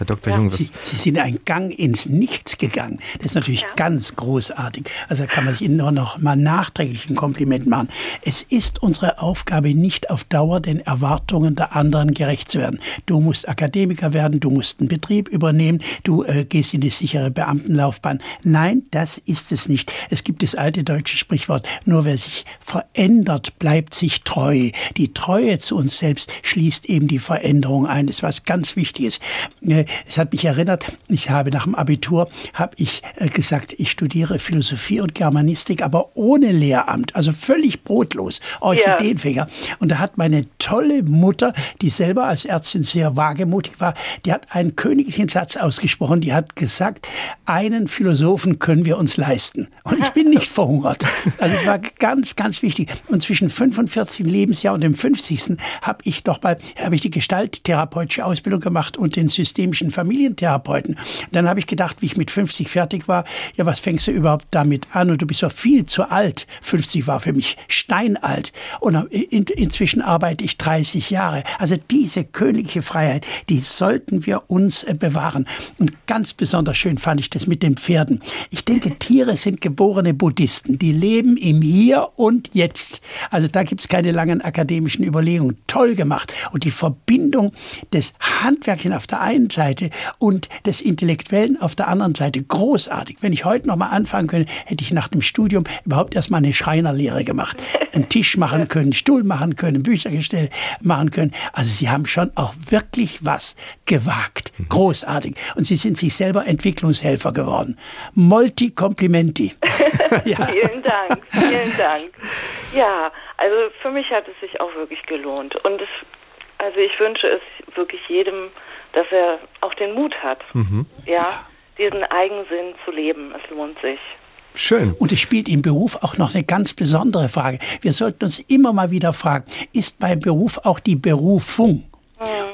Herr Dr. Ja. Jung, Sie, Sie, sind einen Gang ins Nichts gegangen. Das ist natürlich ja. ganz großartig. Also da kann man sich Ihnen nur noch mal nachträglich ein Kompliment machen. Es ist unsere Aufgabe, nicht auf Dauer den Erwartungen der anderen gerecht zu werden. Du musst Akademiker werden, du musst einen Betrieb übernehmen, du äh, gehst in die sichere Beamtenlaufbahn. Nein, das ist es nicht. Es gibt das alte deutsche Sprichwort, nur wer sich verändert, bleibt sich treu. Die Treue zu uns selbst schließt eben die Veränderung ein. Das ist was ganz Wichtiges. Äh, es hat mich erinnert, ich habe nach dem Abitur, habe ich äh, gesagt, ich studiere Philosophie und Germanistik, aber ohne Lehramt, also völlig brotlos, Orchideenfänger. Ja. Und da hat meine tolle Mutter, die selber als Ärztin sehr wagemutig war, die hat einen königlichen Satz ausgesprochen, die hat gesagt, einen Philosophen können wir uns leisten. Und ich bin nicht verhungert. Also es war ganz, ganz wichtig. Und zwischen 45. Lebensjahr und dem 50. habe ich doch mal, habe ich die gestalttherapeutische Ausbildung gemacht und den systemischen Familientherapeuten. Dann habe ich gedacht, wie ich mit 50 fertig war, ja, was fängst du überhaupt damit an? Und du bist doch viel zu alt. 50 war für mich steinalt. Und in, inzwischen arbeite ich 30 Jahre. Also diese königliche Freiheit, die sollten wir uns äh, bewahren. Und ganz besonders schön fand ich das mit den Pferden. Ich denke, Tiere sind geborene Buddhisten. Die leben im Hier und Jetzt. Also da gibt es keine langen akademischen Überlegungen. Toll gemacht. Und die Verbindung des Handwerklichen auf der einen Seite und des Intellektuellen auf der anderen Seite großartig. Wenn ich heute noch mal anfangen könnte, hätte ich nach dem Studium überhaupt erstmal eine Schreinerlehre gemacht. Einen Tisch machen können, einen Stuhl machen können, Büchergestell machen können. Also sie haben schon auch wirklich was gewagt. Mhm. Großartig. Und sie sind sich selber Entwicklungshelfer geworden. Molti complimenti. ja. Vielen Dank, vielen Dank. Ja, also für mich hat es sich auch wirklich gelohnt. Und es, also ich wünsche es wirklich jedem, dass er auch den Mut hat, mhm. ja, diesen Eigensinn zu leben. Es lohnt sich. Schön. Und es spielt im Beruf auch noch eine ganz besondere Frage. Wir sollten uns immer mal wieder fragen, ist beim Beruf auch die Berufung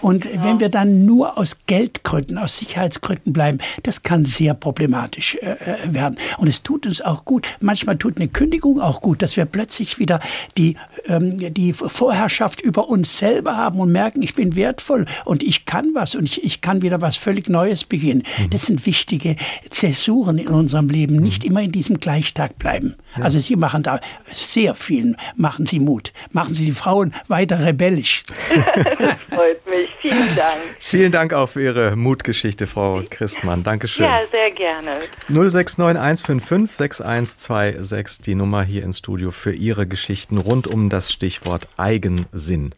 und genau. wenn wir dann nur aus Geldgründen, aus Sicherheitsgründen bleiben, das kann sehr problematisch äh, äh, werden. Und es tut uns auch gut. Manchmal tut eine Kündigung auch gut, dass wir plötzlich wieder die, ähm, die Vorherrschaft über uns selber haben und merken, ich bin wertvoll und ich kann was und ich, ich kann wieder was völlig Neues beginnen. Mhm. Das sind wichtige Zäsuren in unserem Leben. Nicht mhm. immer in diesem Gleichtag bleiben. Ja. Also Sie machen da sehr vielen, machen Sie Mut. Machen Sie die Frauen weiter rebellisch. das freut mich. Vielen Dank. Vielen Dank auch für Ihre Mutgeschichte, Frau Christmann. Dankeschön. Ja, sehr gerne. 069155 6126, die Nummer hier ins Studio für Ihre Geschichten rund um das Stichwort Eigensinn.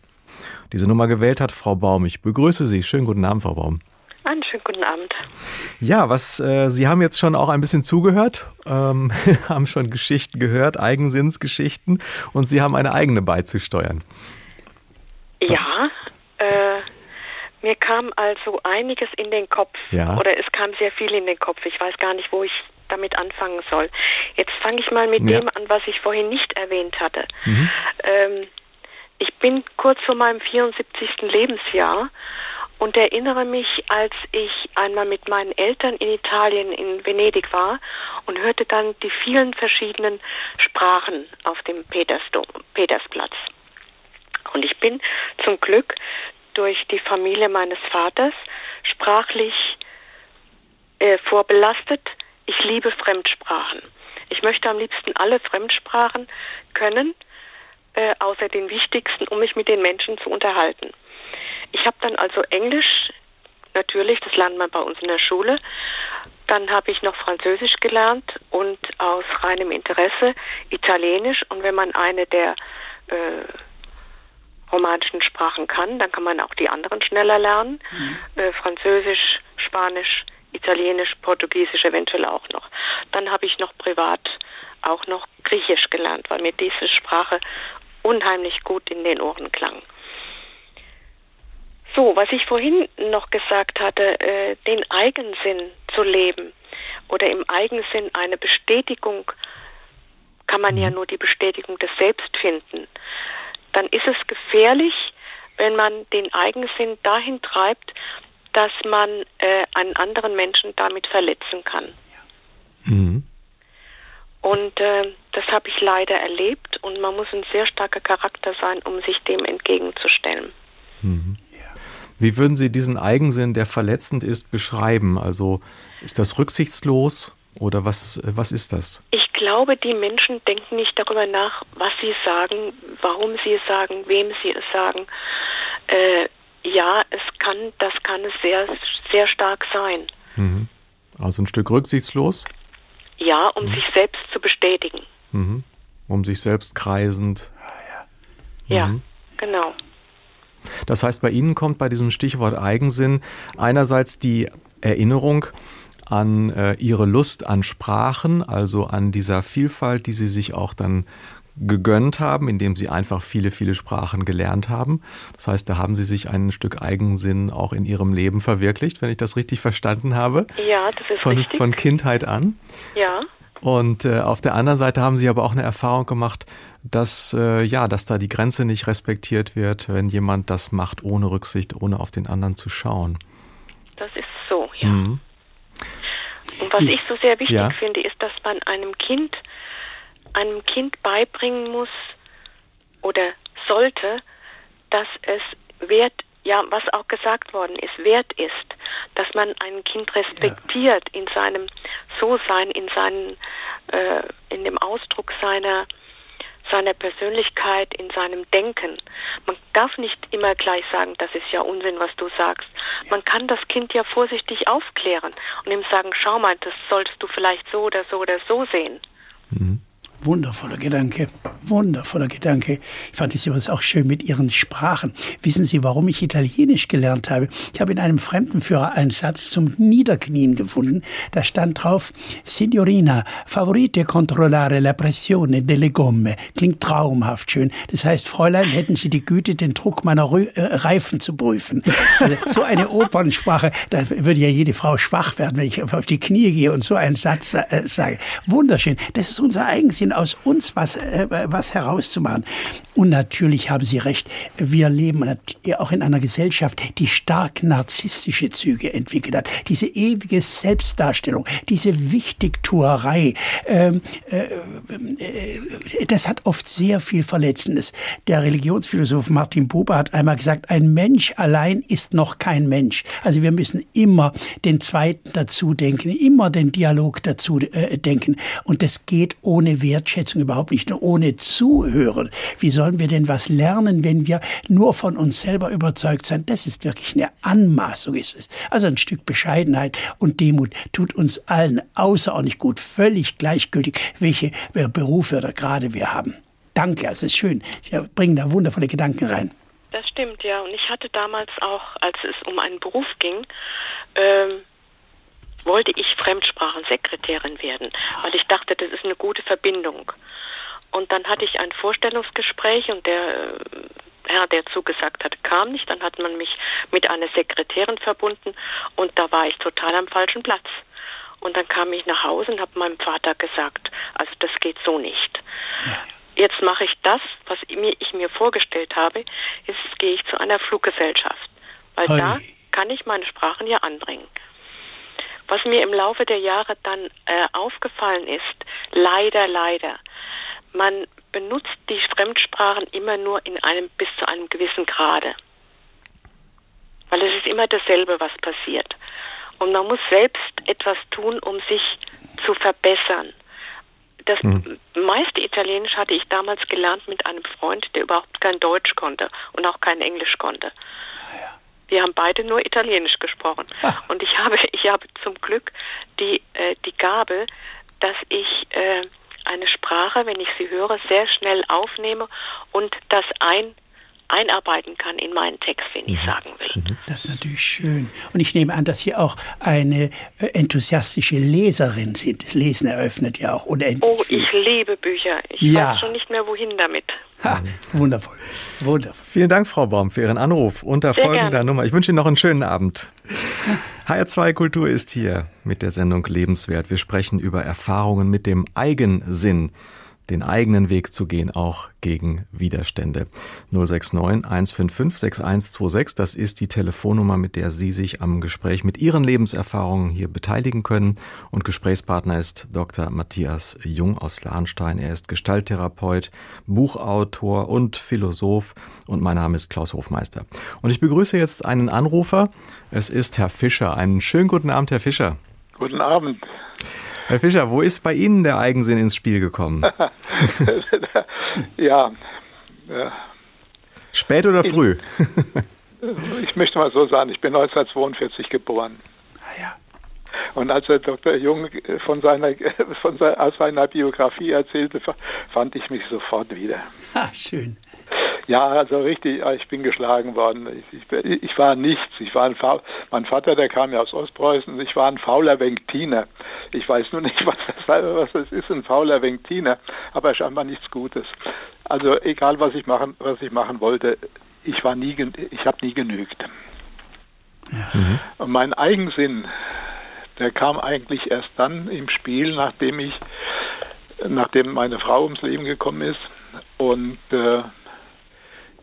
Diese Nummer gewählt hat Frau Baum. Ich begrüße Sie. Schönen guten Abend, Frau Baum. Einen schönen guten Abend. Ja, was äh, Sie haben jetzt schon auch ein bisschen zugehört, ähm, haben schon Geschichten gehört, Eigensinnsgeschichten, und Sie haben eine eigene beizusteuern. Ja, äh, mir kam also einiges in den Kopf. Ja. Oder es kam sehr viel in den Kopf. Ich weiß gar nicht, wo ich damit anfangen soll. Jetzt fange ich mal mit ja. dem an, was ich vorhin nicht erwähnt hatte. Mhm. Ähm, ich bin kurz vor meinem 74. Lebensjahr und erinnere mich, als ich einmal mit meinen Eltern in Italien, in Venedig war und hörte dann die vielen verschiedenen Sprachen auf dem Petersdom, Petersplatz. Und ich bin zum Glück durch die Familie meines Vaters sprachlich äh, vorbelastet. Ich liebe Fremdsprachen. Ich möchte am liebsten alle Fremdsprachen können, äh, außer den wichtigsten, um mich mit den Menschen zu unterhalten. Ich habe dann also Englisch, natürlich, das lernt man bei uns in der Schule. Dann habe ich noch Französisch gelernt und aus reinem Interesse Italienisch. Und wenn man eine der äh, romanischen Sprachen kann, dann kann man auch die anderen schneller lernen. Mhm. Äh, Französisch, Spanisch, Italienisch, Portugiesisch eventuell auch noch. Dann habe ich noch privat auch noch Griechisch gelernt, weil mir diese Sprache unheimlich gut in den Ohren klang. So, was ich vorhin noch gesagt hatte, äh, den Eigensinn zu leben oder im Eigensinn eine Bestätigung, kann man ja mhm. nur die Bestätigung des Selbst finden dann ist es gefährlich, wenn man den Eigensinn dahin treibt, dass man äh, einen anderen Menschen damit verletzen kann. Mhm. Und äh, das habe ich leider erlebt und man muss ein sehr starker Charakter sein, um sich dem entgegenzustellen. Mhm. Wie würden Sie diesen Eigensinn, der verletzend ist, beschreiben? Also ist das rücksichtslos oder was, was ist das? Ich glaube, die Menschen denken nicht darüber nach, was sie sagen, warum sie es sagen, wem sie es sagen. Äh, ja, es kann, das kann es sehr, sehr stark sein. Mhm. Also ein Stück rücksichtslos? Ja, um mhm. sich selbst zu bestätigen. Mhm. Um sich selbst kreisend. Ja, mhm. genau. Das heißt, bei Ihnen kommt bei diesem Stichwort Eigensinn einerseits die Erinnerung an äh, Ihre Lust an Sprachen, also an dieser Vielfalt, die Sie sich auch dann gegönnt haben, indem sie einfach viele, viele Sprachen gelernt haben. Das heißt, da haben sie sich ein Stück Eigensinn auch in ihrem Leben verwirklicht, wenn ich das richtig verstanden habe. Ja, das ist von, richtig. Von Kindheit an. Ja. Und äh, auf der anderen Seite haben Sie aber auch eine Erfahrung gemacht, dass äh, ja, dass da die Grenze nicht respektiert wird, wenn jemand das macht ohne Rücksicht, ohne auf den anderen zu schauen. Das ist so, ja. Mhm. Und was ich so sehr wichtig ja. finde, ist, dass man einem Kind einem Kind beibringen muss oder sollte, dass es wert, ja, was auch gesagt worden ist, wert ist, dass man ein Kind respektiert ja. in seinem So-Sein, in seinen, äh, in dem Ausdruck seiner seiner Persönlichkeit, in seinem Denken. Man darf nicht immer gleich sagen, das ist ja Unsinn, was du sagst. Man kann das Kind ja vorsichtig aufklären und ihm sagen, schau mal, das sollst du vielleicht so oder so oder so sehen. Mhm. Wundervoller Gedanke, wundervoller Gedanke. Ich fand es übrigens auch schön mit Ihren Sprachen. Wissen Sie, warum ich Italienisch gelernt habe? Ich habe in einem Fremdenführer einen Satz zum Niederknien gefunden. Da stand drauf, Signorina, favorite controllare la pressione delle gomme. Klingt traumhaft schön. Das heißt, Fräulein, hätten Sie die Güte, den Druck meiner Rö äh, Reifen zu prüfen. Also, so eine Opernsprache, da würde ja jede Frau schwach werden, wenn ich auf die Knie gehe und so einen Satz äh, sage. Wunderschön. Das ist unser Eigensinn bisschen aus uns was, äh, was herauszumachen. Und natürlich haben Sie recht, wir leben auch in einer Gesellschaft, die stark narzisstische Züge entwickelt hat. Diese ewige Selbstdarstellung, diese Wichtigtuerei, ähm, äh, äh, das hat oft sehr viel Verletzendes. Der Religionsphilosoph Martin Buber hat einmal gesagt, ein Mensch allein ist noch kein Mensch. Also wir müssen immer den Zweiten dazu denken, immer den Dialog dazu äh, denken. Und das geht ohne Wertschätzung überhaupt nicht, ohne Zuhören. Wie soll sollen wir denn was lernen, wenn wir nur von uns selber überzeugt sind? Das ist wirklich eine Anmaßung, ist es. Also ein Stück Bescheidenheit und Demut tut uns allen außerordentlich gut, völlig gleichgültig, welche Berufe oder Grade wir haben. Danke, es ist schön. Sie bringen da wundervolle Gedanken rein. Das stimmt, ja. Und ich hatte damals auch, als es um einen Beruf ging, ähm, wollte ich Fremdsprachensekretärin werden, weil ich dachte, das ist eine gute Verbindung. Und dann hatte ich ein Vorstellungsgespräch und der äh, Herr, der zugesagt hatte, kam nicht. Dann hat man mich mit einer Sekretärin verbunden und da war ich total am falschen Platz. Und dann kam ich nach Hause und habe meinem Vater gesagt, also das geht so nicht. Jetzt mache ich das, was ich mir vorgestellt habe. Jetzt gehe ich zu einer Fluggesellschaft, weil Hi. da kann ich meine Sprachen ja anbringen. Was mir im Laufe der Jahre dann äh, aufgefallen ist, leider, leider, man benutzt die Fremdsprachen immer nur in einem bis zu einem gewissen Grade. Weil es ist immer dasselbe, was passiert. Und man muss selbst etwas tun, um sich zu verbessern. Das mhm. meiste Italienisch hatte ich damals gelernt mit einem Freund, der überhaupt kein Deutsch konnte und auch kein Englisch konnte. Ah, Wir haben beide nur Italienisch gesprochen. Ah. Und ich habe, ich habe zum Glück die, äh, die Gabe, dass ich äh, eine Sprache, wenn ich sie höre, sehr schnell aufnehme und das ein einarbeiten kann in meinen Text, den ich mhm. sagen will. Mhm. Das ist natürlich schön. Und ich nehme an, dass Sie auch eine äh, enthusiastische Leserin sind. Das Lesen eröffnet ja auch unendlich. Oh, viel. ich liebe Bücher. Ich ja. weiß schon nicht mehr, wohin damit. Ha, wundervoll. Wundervoll. Vielen Dank, Frau Baum, für Ihren Anruf unter Sehr folgender gern. Nummer. Ich wünsche Ihnen noch einen schönen Abend. HR2 Kultur ist hier mit der Sendung Lebenswert. Wir sprechen über Erfahrungen mit dem Eigensinn den eigenen Weg zu gehen, auch gegen Widerstände. 069 155 6126, das ist die Telefonnummer, mit der Sie sich am Gespräch mit Ihren Lebenserfahrungen hier beteiligen können. Und Gesprächspartner ist Dr. Matthias Jung aus Lahnstein. Er ist Gestalttherapeut, Buchautor und Philosoph. Und mein Name ist Klaus Hofmeister. Und ich begrüße jetzt einen Anrufer. Es ist Herr Fischer. Einen schönen guten Abend, Herr Fischer. Guten Abend. Herr Fischer, wo ist bei Ihnen der Eigensinn ins Spiel gekommen? ja. Spät oder früh? ich möchte mal so sagen, ich bin 1942 geboren. Ah, ja. Und als der Dr. Jung von seiner, von seiner, aus seiner Biografie erzählte, fand ich mich sofort wieder. Ah, schön. Ja, also richtig, ich bin geschlagen worden. Ich, ich, ich war nichts. Ich war ein Faul, mein Vater, der kam ja aus Ostpreußen, ich war ein fauler Venktiner. Ich weiß nur nicht, was das, was das ist, ein fauler Venktiner, aber scheinbar nichts Gutes. Also egal, was ich machen, was ich machen wollte, ich war nie, ich habe nie genügt. Ja. Mhm. Und mein Eigensinn, der kam eigentlich erst dann im Spiel, nachdem ich, nachdem meine Frau ums Leben gekommen ist und äh,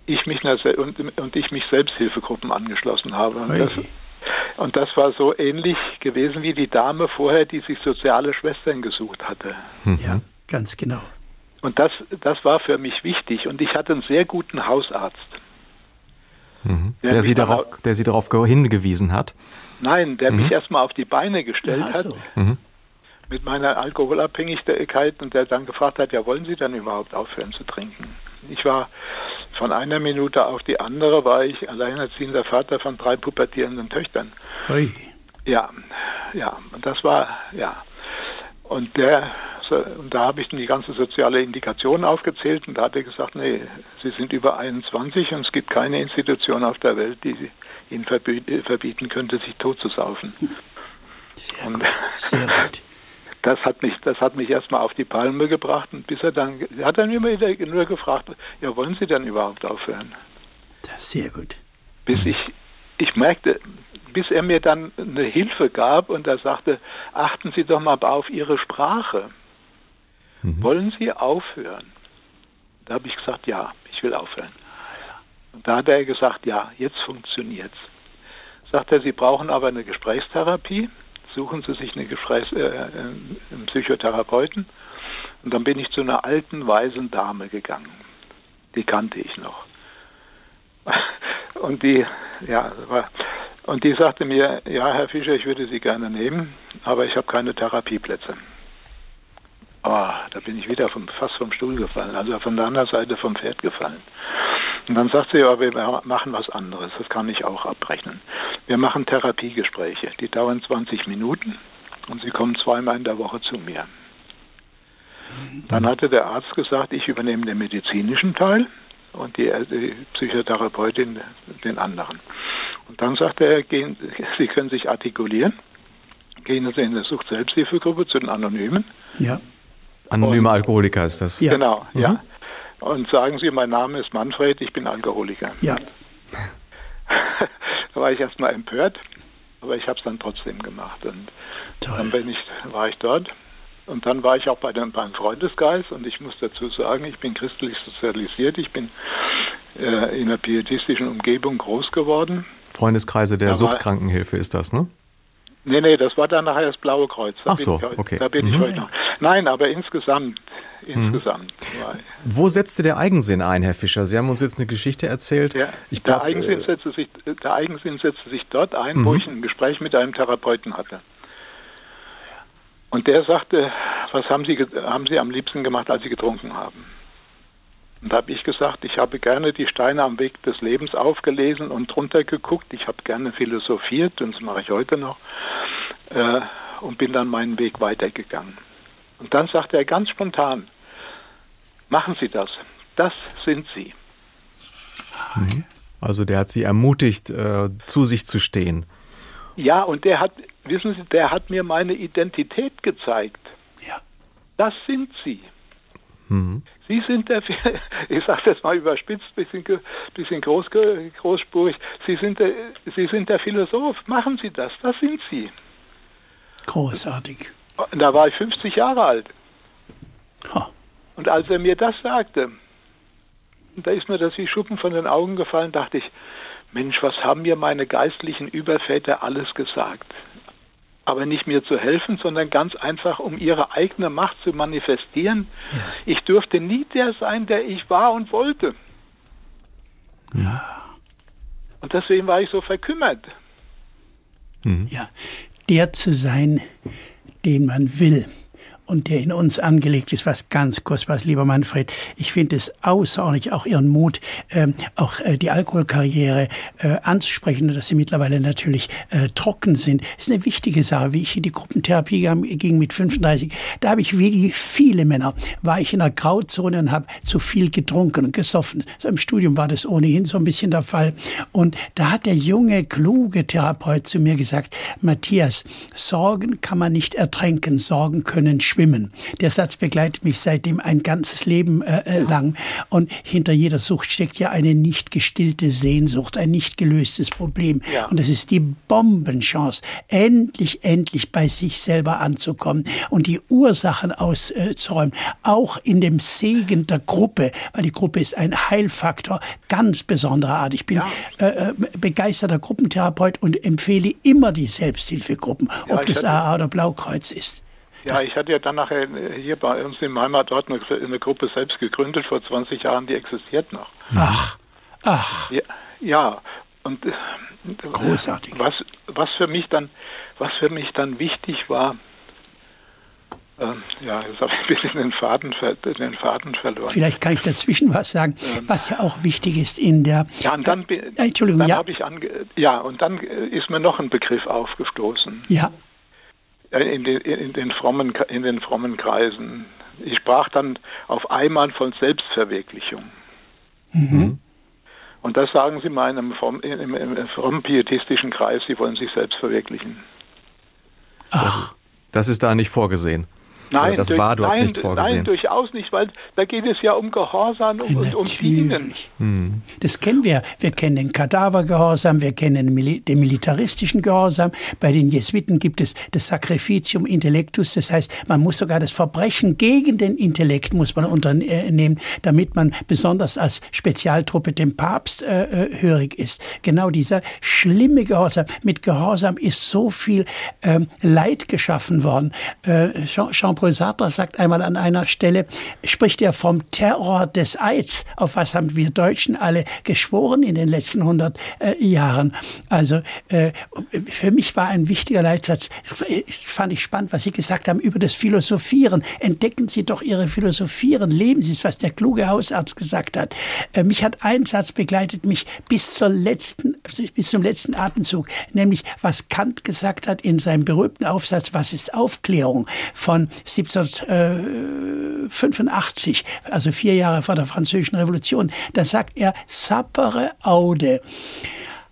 ich mich und, und ich mich Selbsthilfegruppen angeschlossen habe. Und das, und das, war so ähnlich gewesen wie die Dame vorher, die sich soziale Schwestern gesucht hatte. Mhm. Ja, ganz genau. Und das, das war für mich wichtig. Und ich hatte einen sehr guten Hausarzt. Mhm. Der, der, Sie darauf, der Sie darauf hingewiesen hat? Nein, der mhm. mich erstmal auf die Beine gestellt ja, so. hat. Mhm. Mit meiner Alkoholabhängigkeit und der dann gefragt hat, ja, wollen Sie dann überhaupt aufhören zu trinken? Ich war von einer Minute auf die andere war ich alleinerziehender Vater von drei pubertierenden Töchtern. Ui. Ja, ja, und das war, ja. Und der, und da habe ich dann die ganze soziale Indikation aufgezählt und da hat er gesagt, nee, Sie sind über 21 und es gibt keine Institution auf der Welt, die Ihnen verbieten könnte, sich tot zu saufen. Sehr und, gut. Sehr gut das hat mich, das hat mich erstmal auf die Palme gebracht und bis er dann, er hat dann immer wieder nur gefragt, ja, wollen Sie denn überhaupt aufhören? Das ist sehr gut. Bis ich, ich merkte, bis er mir dann eine Hilfe gab und er sagte, achten Sie doch mal auf Ihre Sprache. Mhm. Wollen Sie aufhören? Da habe ich gesagt, ja, ich will aufhören. Und da hat er gesagt, ja, jetzt funktioniert's. Sagt er, Sie brauchen aber eine Gesprächstherapie suchen Sie sich eine äh, äh, einen Psychotherapeuten. Und dann bin ich zu einer alten, weisen Dame gegangen. Die kannte ich noch. Und die, ja, und die sagte mir, ja, Herr Fischer, ich würde Sie gerne nehmen, aber ich habe keine Therapieplätze. Oh, da bin ich wieder vom, fast vom Stuhl gefallen, also von der anderen Seite vom Pferd gefallen. Und dann sagt sie, ja, wir machen was anderes, das kann ich auch abrechnen. Wir machen Therapiegespräche, die dauern 20 Minuten und sie kommen zweimal in der Woche zu mir. Dann hatte der Arzt gesagt, ich übernehme den medizinischen Teil und die, die Psychotherapeutin den anderen. Und dann sagte er, gehen, Sie können sich artikulieren, gehen Sie in eine Sucht-Selbsthilfegruppe zu den Anonymen. Ja. Anonyme Alkoholiker ist das. Ja. Genau, mhm. ja und sagen Sie, mein Name ist Manfred, ich bin Alkoholiker. Ja. da war ich erstmal empört, aber ich habe es dann trotzdem gemacht. Und Toll. dann bin ich, war ich dort. Und dann war ich auch bei dem, beim Freundesgeist und ich muss dazu sagen, ich bin christlich sozialisiert, ich bin äh, in einer pietistischen Umgebung groß geworden. Freundeskreise der Suchtkrankenhilfe ist das, ne? Nee, nee, das war dann nachher das Blaue Kreuz. Da Ach so, ich, okay. Da bin mhm. ich heute noch. Nein, aber insgesamt, insgesamt. Mhm. Wo setzte der Eigensinn ein, Herr Fischer? Sie haben uns jetzt eine Geschichte erzählt. Ja, ich der, glaub, Eigensinn äh, setzte sich, der Eigensinn setzte sich dort ein, mhm. wo ich ein Gespräch mit einem Therapeuten hatte. Und der sagte, was haben Sie, haben Sie am liebsten gemacht, als Sie getrunken haben? Und da habe ich gesagt, ich habe gerne die Steine am Weg des Lebens aufgelesen und drunter geguckt. Ich habe gerne philosophiert und das mache ich heute noch äh, und bin dann meinen Weg weitergegangen. Und dann sagte er ganz spontan, machen Sie das, das sind Sie. Mhm. Also der hat Sie ermutigt, äh, zu sich zu stehen. Ja, und der hat, wissen Sie, der hat mir meine Identität gezeigt. Ja. Das sind Sie. Mhm. Sie sind der, ich sage das mal überspitzt, bisschen, bisschen groß, großspurig, Sie sind, der, Sie sind der Philosoph, machen Sie das, das sind Sie. Großartig. Da war ich 50 Jahre alt. Ha. Und als er mir das sagte, da ist mir das wie Schuppen von den Augen gefallen, dachte ich, Mensch, was haben mir meine geistlichen Überväter alles gesagt? aber nicht mir zu helfen, sondern ganz einfach, um ihre eigene Macht zu manifestieren. Ja. Ich durfte nie der sein, der ich war und wollte. Ja. Und deswegen war ich so verkümmert. Mhm. Ja, der zu sein, den man will und der in uns angelegt ist, was ganz kostbares, lieber Manfred. Ich finde es außerordentlich, auch Ihren Mut, ähm, auch äh, die Alkoholkarriere äh, anzusprechen dass Sie mittlerweile natürlich äh, trocken sind. Das ist eine wichtige Sache. Wie ich in die Gruppentherapie ging mit 35, da habe ich wie viele Männer, war ich in einer Grauzone und habe zu viel getrunken und gesoffen. So Im Studium war das ohnehin so ein bisschen der Fall. Und da hat der junge, kluge Therapeut zu mir gesagt, Matthias, Sorgen kann man nicht ertränken, Sorgen können schwimmen. Der Satz begleitet mich seitdem ein ganzes Leben äh, äh, lang. Und hinter jeder Sucht steckt ja eine nicht gestillte Sehnsucht, ein nicht gelöstes Problem. Ja. Und das ist die Bombenchance, endlich, endlich bei sich selber anzukommen und die Ursachen auszuräumen. Auch in dem Segen der Gruppe, weil die Gruppe ist ein Heilfaktor ganz besonderer Art. Ich bin ja. äh, äh begeisterter Gruppentherapeut und empfehle immer die Selbsthilfegruppen, ja, ob das AA oder Blaukreuz ist. Ja, ich hatte ja dann nachher hier bei uns im Heimatort eine, eine Gruppe selbst gegründet vor 20 Jahren, die existiert noch. Ach, ach. Ja, ja. und äh, großartig. Was, was für mich dann, was für mich dann wichtig war, ähm, ja, jetzt habe ich ein bisschen den Faden, den Faden verloren. Vielleicht kann ich dazwischen was sagen, ähm, was ja auch wichtig ist in der. Ja, und dann, äh, Entschuldigung, dann ja. habe ich ange, ja, und dann ist mir noch ein Begriff aufgestoßen. Ja. In den, in den frommen, in den frommen Kreisen. Ich sprach dann auf einmal von Selbstverwirklichung. Mhm. Und das sagen Sie mal in einem, fromm, im, im frommen pietistischen Kreis, Sie wollen sich selbst verwirklichen. Ach. Das ist da nicht vorgesehen. Nein, das durch, war dort nein, nicht vorgesehen. Nein, durchaus nicht, weil da geht es ja um Gehorsam und, und um Dienen. Hm. Das kennen wir. Wir kennen den Kadavergehorsam, wir kennen den militaristischen Gehorsam. Bei den Jesuiten gibt es das Sacrificium Intellectus, das heißt, man muss sogar das Verbrechen gegen den Intellekt muss man unternehmen, damit man besonders als Spezialtruppe dem Papst äh, äh hörig ist. Genau dieser schlimme Gehorsam. Mit Gehorsam ist so viel ähm, Leid geschaffen worden. Äh, Jean, Jean Jean-Paul Sartre sagt einmal an einer Stelle, spricht er vom Terror des Eids. Auf was haben wir Deutschen alle geschworen in den letzten 100 äh, Jahren? Also äh, für mich war ein wichtiger Leitsatz, fand ich spannend, was Sie gesagt haben über das Philosophieren. Entdecken Sie doch Ihre Philosophieren, leben Sie es, was der kluge Hausarzt gesagt hat. Äh, mich hat ein Satz begleitet mich bis zur letzten, bis zum letzten Atemzug, nämlich was Kant gesagt hat in seinem berühmten Aufsatz, was ist Aufklärung von 1785, also vier Jahre vor der Französischen Revolution, da sagt er, sapere aude.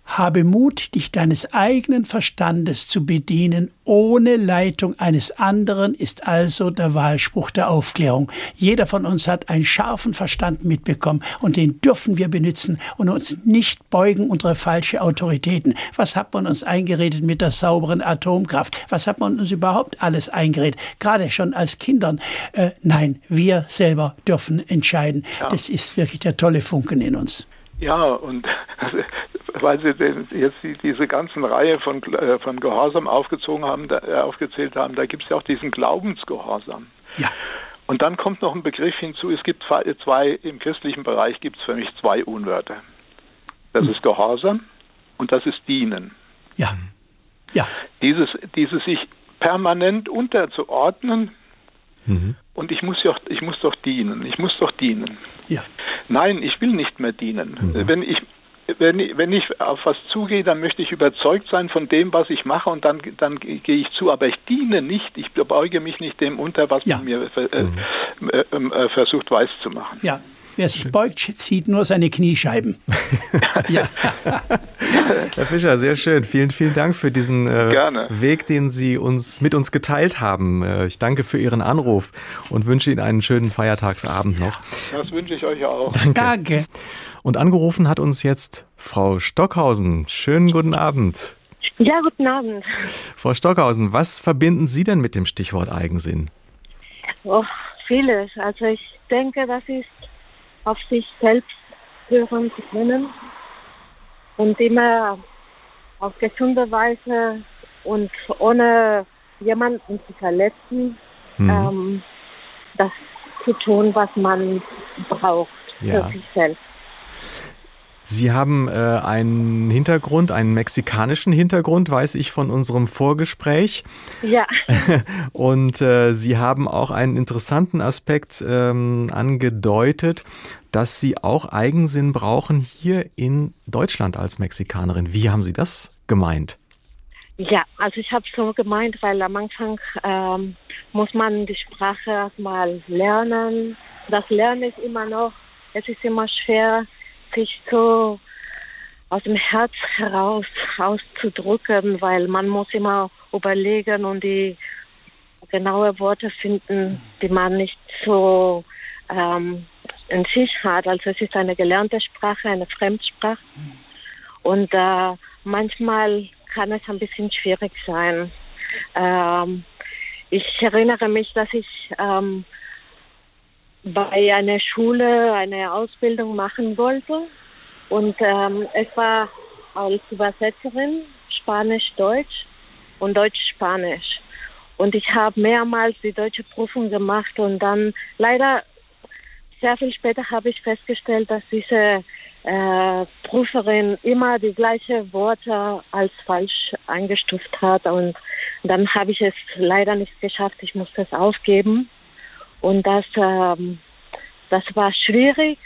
Habe Mut, dich deines eigenen Verstandes zu bedienen, ohne Leitung eines anderen, ist also der Wahlspruch der Aufklärung. Jeder von uns hat einen scharfen Verstand mitbekommen und den dürfen wir benutzen und uns nicht beugen unter falsche Autoritäten. Was hat man uns eingeredet mit der sauberen Atomkraft? Was hat man uns überhaupt alles eingeredet? Gerade schon als Kindern. Äh, nein, wir selber dürfen entscheiden. Ja. Das ist wirklich der tolle Funken in uns. Ja, und weil Sie jetzt diese ganzen Reihe von, äh, von Gehorsam aufgezogen haben, da, äh, aufgezählt haben, da gibt es ja auch diesen Glaubensgehorsam. Ja. Und dann kommt noch ein Begriff hinzu, es gibt zwei, im christlichen Bereich gibt es für mich zwei Unwörter. Das ist Gehorsam und das ist Dienen. Ja. Ja. Dieses, dieses sich permanent unterzuordnen, mhm. und ich muss, doch, ich muss doch dienen, ich muss doch dienen. Ja. Nein, ich will nicht mehr dienen. Mhm. Wenn ich, wenn ich, wenn ich auf was zugehe, dann möchte ich überzeugt sein von dem, was ich mache und dann, dann gehe ich zu. Aber ich diene nicht, ich beuge mich nicht dem unter, was ja. man mir äh, mhm. äh, ähm, äh, versucht weiß zu machen. Ja, Wer sich beugt, sieht nur seine Kniescheiben. ja. Herr Fischer, sehr schön. Vielen, vielen Dank für diesen äh, Weg, den Sie uns mit uns geteilt haben. Äh, ich danke für Ihren Anruf und wünsche Ihnen einen schönen Feiertagsabend noch. Das wünsche ich euch auch. Danke. danke. Und angerufen hat uns jetzt Frau Stockhausen. Schönen guten Abend. Ja, guten Abend. Frau Stockhausen, was verbinden Sie denn mit dem Stichwort Eigensinn? Oh, vieles. Also ich denke, das ist auf sich selbst hören zu können und immer auf gesunde Weise und ohne jemanden zu verletzen, mhm. ähm, das zu tun, was man braucht ja. für sich selbst. Sie haben äh, einen Hintergrund, einen mexikanischen Hintergrund, weiß ich von unserem Vorgespräch. Ja. Und äh, Sie haben auch einen interessanten Aspekt ähm, angedeutet, dass Sie auch Eigensinn brauchen hier in Deutschland als Mexikanerin. Wie haben Sie das gemeint? Ja, also ich habe so gemeint, weil am Anfang ähm, muss man die Sprache erstmal lernen. Das Lernen ist immer noch, es ist immer schwer, sich so aus dem Herz heraus auszudrücken, weil man muss immer überlegen und die genaue Worte finden, die man nicht so ähm, in sich hat. Also es ist eine gelernte Sprache, eine Fremdsprache. Und äh, manchmal kann es ein bisschen schwierig sein. Ähm, ich erinnere mich, dass ich ähm, bei einer Schule eine Ausbildung machen wollte. Und ähm, es war als Übersetzerin Spanisch-Deutsch und Deutsch-Spanisch. Und ich habe mehrmals die deutsche Prüfung gemacht und dann leider sehr viel später habe ich festgestellt, dass diese äh, Prüferin immer die gleichen Worte als falsch eingestuft hat und dann habe ich es leider nicht geschafft. Ich musste es aufgeben. Und das, ähm, das war schwierig,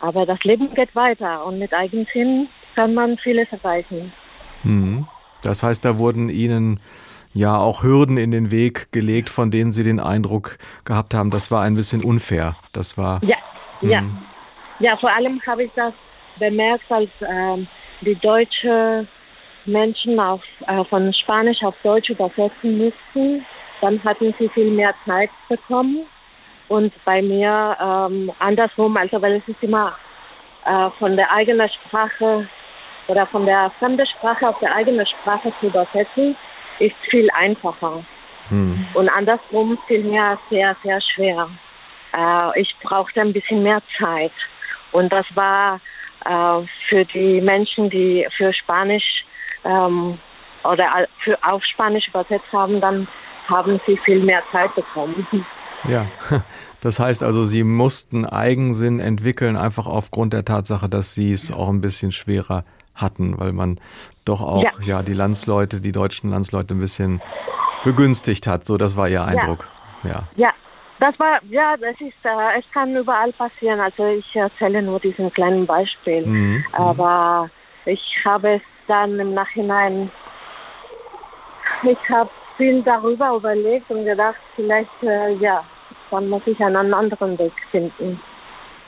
aber das Leben geht weiter und mit Eigensinn kann man vieles erreichen. Mhm. Das heißt, da wurden Ihnen ja auch Hürden in den Weg gelegt, von denen Sie den Eindruck gehabt haben, das war ein bisschen unfair. Das war. Ja, mh. ja. Ja, vor allem habe ich das bemerkt, als ähm, die deutsche Menschen auf, äh, von Spanisch auf Deutsch übersetzen mussten. Dann hatten sie viel mehr Zeit bekommen und bei mir ähm, andersrum, also weil es ist immer äh, von der eigenen Sprache oder von der fremden Sprache auf der eigene Sprache zu übersetzen, ist viel einfacher. Hm. Und andersrum viel mehr sehr, sehr schwer. Äh, ich brauchte ein bisschen mehr Zeit. Und das war äh, für die Menschen, die für Spanisch ähm, oder für auf Spanisch übersetzt haben, dann haben sie viel mehr Zeit bekommen. Ja, das heißt also, Sie mussten Eigensinn entwickeln, einfach aufgrund der Tatsache, dass Sie es auch ein bisschen schwerer hatten, weil man doch auch ja, ja die Landsleute, die deutschen Landsleute ein bisschen begünstigt hat. So, das war Ihr Eindruck. Ja. Ja, ja das war, ja, das ist, äh, es kann überall passieren. Also ich erzähle nur diesen kleinen Beispiel. Mhm. mhm. Aber ich habe es dann im Nachhinein, ich habe viel darüber überlegt und gedacht, vielleicht, äh, ja, dann muss ich einen anderen Weg finden.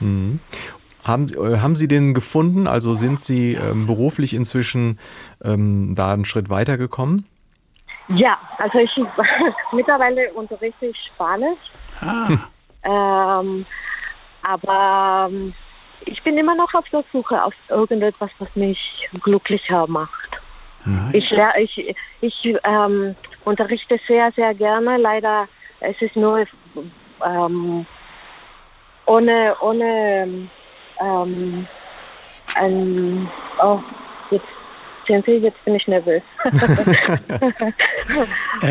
Mhm. Haben, äh, haben Sie den gefunden? Also sind Sie ähm, beruflich inzwischen ähm, da einen Schritt weiter gekommen? Ja, also ich mittlerweile unterrichte ich Spanisch. Ah. Ähm, aber ähm, ich bin immer noch auf der Suche auf irgendetwas, was mich glücklicher macht. Ja, ich, ich, ich ähm, unterrichte sehr, sehr gerne. Leider es ist nur ähm, ohne, ohne ähm, ein, oh, jetzt Sie, jetzt bin ich nervös.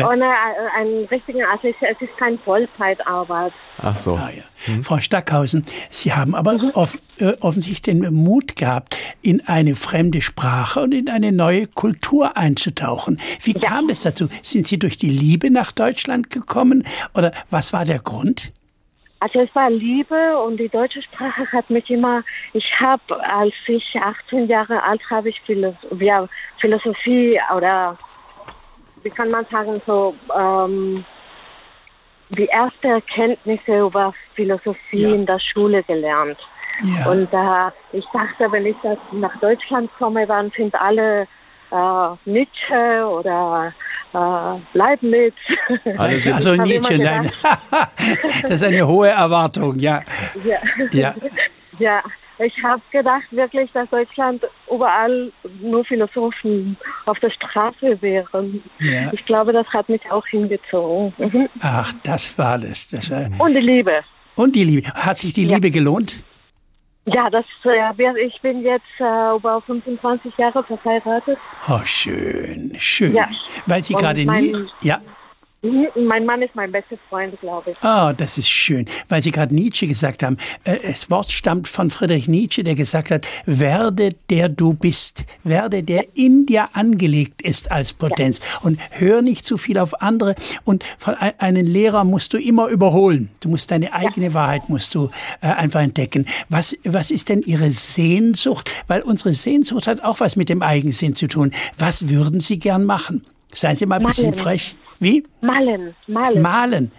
ohne äh, einen richtigen, also es ist kein Vollzeitarbeit. Ach so. Ah, ja. hm. Frau Stackhausen, Sie haben aber mhm. off, äh, offensichtlich den Mut gehabt, in eine fremde Sprache und in eine neue Kultur einzutauchen. Wie ja. kam es dazu? Sind Sie durch die Liebe nach Deutschland gekommen oder was war der Grund? Also es war Liebe und die deutsche Sprache hat mich immer, ich habe, als ich 18 Jahre alt habe ich Philosophie, oder wie kann man sagen, so ähm, die ersten Erkenntnisse über Philosophie ja. in der Schule gelernt. Ja. Und äh, ich dachte, wenn ich das nach Deutschland komme, dann sind alle äh, Nietzsche oder äh, Leibniz. Also, also Nietzsche, nein. das ist eine hohe Erwartung, ja. Ja. ja. ja. Ich habe gedacht wirklich, dass Deutschland überall nur Philosophen auf der Straße wären. Ja. Ich glaube, das hat mich auch hingezogen. Mhm. Ach, das war das. das äh Und die Liebe. Und die Liebe. Hat sich die ja. Liebe gelohnt? Ja, das, äh, ich bin jetzt äh, über 25 Jahre verheiratet. Oh, schön, schön. Ja. Weil Sie gerade nie. Ja. Mein Mann ist mein bester Freund, glaube ich. Ah, oh, das ist schön, weil Sie gerade Nietzsche gesagt haben. Äh, das Wort stammt von Friedrich Nietzsche, der gesagt hat, werde der du bist, werde der in dir angelegt ist als Potenz ja. und hör nicht zu viel auf andere und von einen Lehrer musst du immer überholen. Du musst deine eigene ja. Wahrheit musst du äh, einfach entdecken. Was was ist denn Ihre Sehnsucht? Weil unsere Sehnsucht hat auch was mit dem Eigensinn zu tun. Was würden Sie gern machen? Seien Sie mal ein bisschen frech. Wie? Malen. Malen. Malen.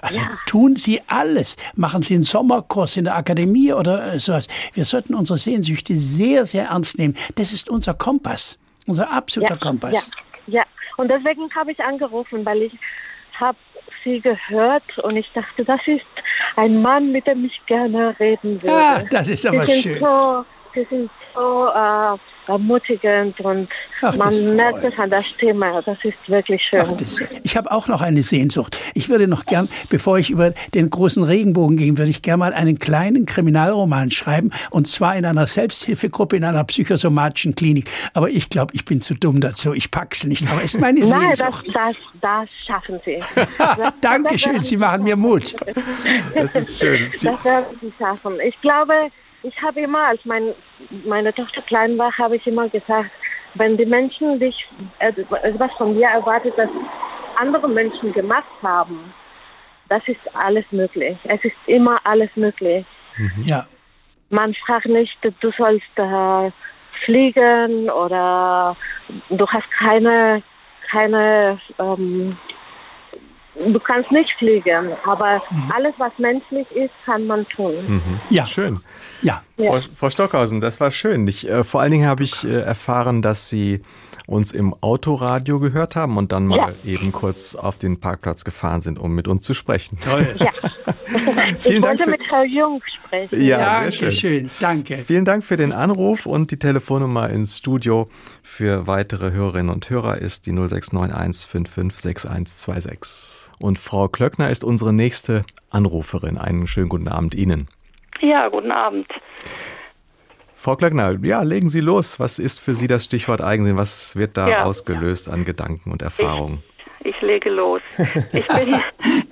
Also ja. tun Sie alles. Machen Sie einen Sommerkurs in der Akademie oder äh, sowas. Wir sollten unsere Sehnsüchte sehr, sehr ernst nehmen. Das ist unser Kompass, unser absoluter ja, Kompass. Ja, ja. Und deswegen habe ich angerufen, weil ich habe Sie gehört und ich dachte, das ist ein Mann, mit dem ich gerne reden würde. Ah, das ist aber schön. So, Sie sind so äh, ermutigend und Ach, man merkt es an das Thema. Das ist wirklich schön. Ach, das, ich habe auch noch eine Sehnsucht. Ich würde noch gern, bevor ich über den großen Regenbogen gehe, würde ich gern mal einen kleinen Kriminalroman schreiben und zwar in einer Selbsthilfegruppe in einer psychosomatischen Klinik. Aber ich glaube, ich bin zu dumm dazu. Ich pack's nicht. Aber es ist meine Sehnsucht. Nein, das, das, das schaffen Sie. Dankeschön, Sie machen mir Mut. Das ist schön. Das werden Sie schaffen. Ich glaube, ich habe immer, als mein, meine Tochter klein war, habe ich immer gesagt, wenn die Menschen dich also etwas von dir erwartet, das andere Menschen gemacht haben, das ist alles möglich. Es ist immer alles möglich. Mhm. Ja. Man fragt nicht, du sollst äh, fliegen oder du hast keine keine ähm, du kannst nicht fliegen, aber mhm. alles, was menschlich ist, kann man tun. Mhm. Ja, schön. Ja. Frau, Frau, Stockhausen, das war schön. Ich, äh, vor allen Dingen habe ich äh, erfahren, dass Sie uns im Autoradio gehört haben und dann mal ja. eben kurz auf den Parkplatz gefahren sind, um mit uns zu sprechen. Toll. Ja. Vielen ich Dank wollte für, mit Frau Jung sprechen. Ja, ja sehr schön. schön. Danke. Vielen Dank für den Anruf und die Telefonnummer ins Studio für weitere Hörerinnen und Hörer ist die 0691 556126. Und Frau Klöckner ist unsere nächste Anruferin. Einen schönen guten Abend Ihnen. Ja, guten Abend. Frau Klöckner, ja, legen Sie los. Was ist für Sie das Stichwort Eigensinn? Was wird da ja. ausgelöst an Gedanken und Erfahrungen? Ich, ich lege los. Ich bin,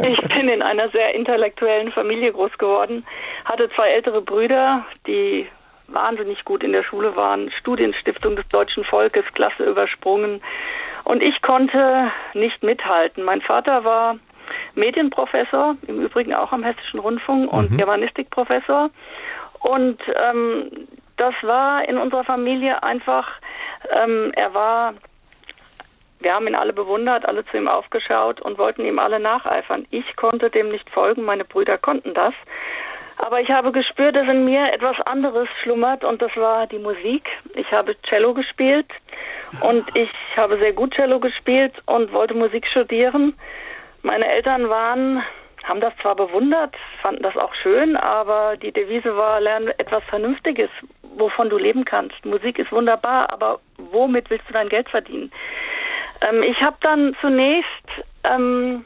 ich bin in einer sehr intellektuellen Familie groß geworden, hatte zwei ältere Brüder, die wahnsinnig gut in der Schule waren, Studienstiftung des deutschen Volkes, Klasse übersprungen. Und ich konnte nicht mithalten. Mein Vater war Medienprofessor, im Übrigen auch am Hessischen Rundfunk und mhm. Germanistikprofessor. Und ähm, das war in unserer Familie einfach, ähm, er war, wir haben ihn alle bewundert, alle zu ihm aufgeschaut und wollten ihm alle nacheifern. Ich konnte dem nicht folgen, meine Brüder konnten das. Aber ich habe gespürt, dass in mir etwas anderes schlummert und das war die Musik. Ich habe Cello gespielt und ich habe sehr gut Cello gespielt und wollte Musik studieren. Meine Eltern waren haben das zwar bewundert, fanden das auch schön, aber die Devise war, lerne etwas Vernünftiges, wovon du leben kannst. Musik ist wunderbar, aber womit willst du dein Geld verdienen? Ähm, ich habe dann zunächst ähm,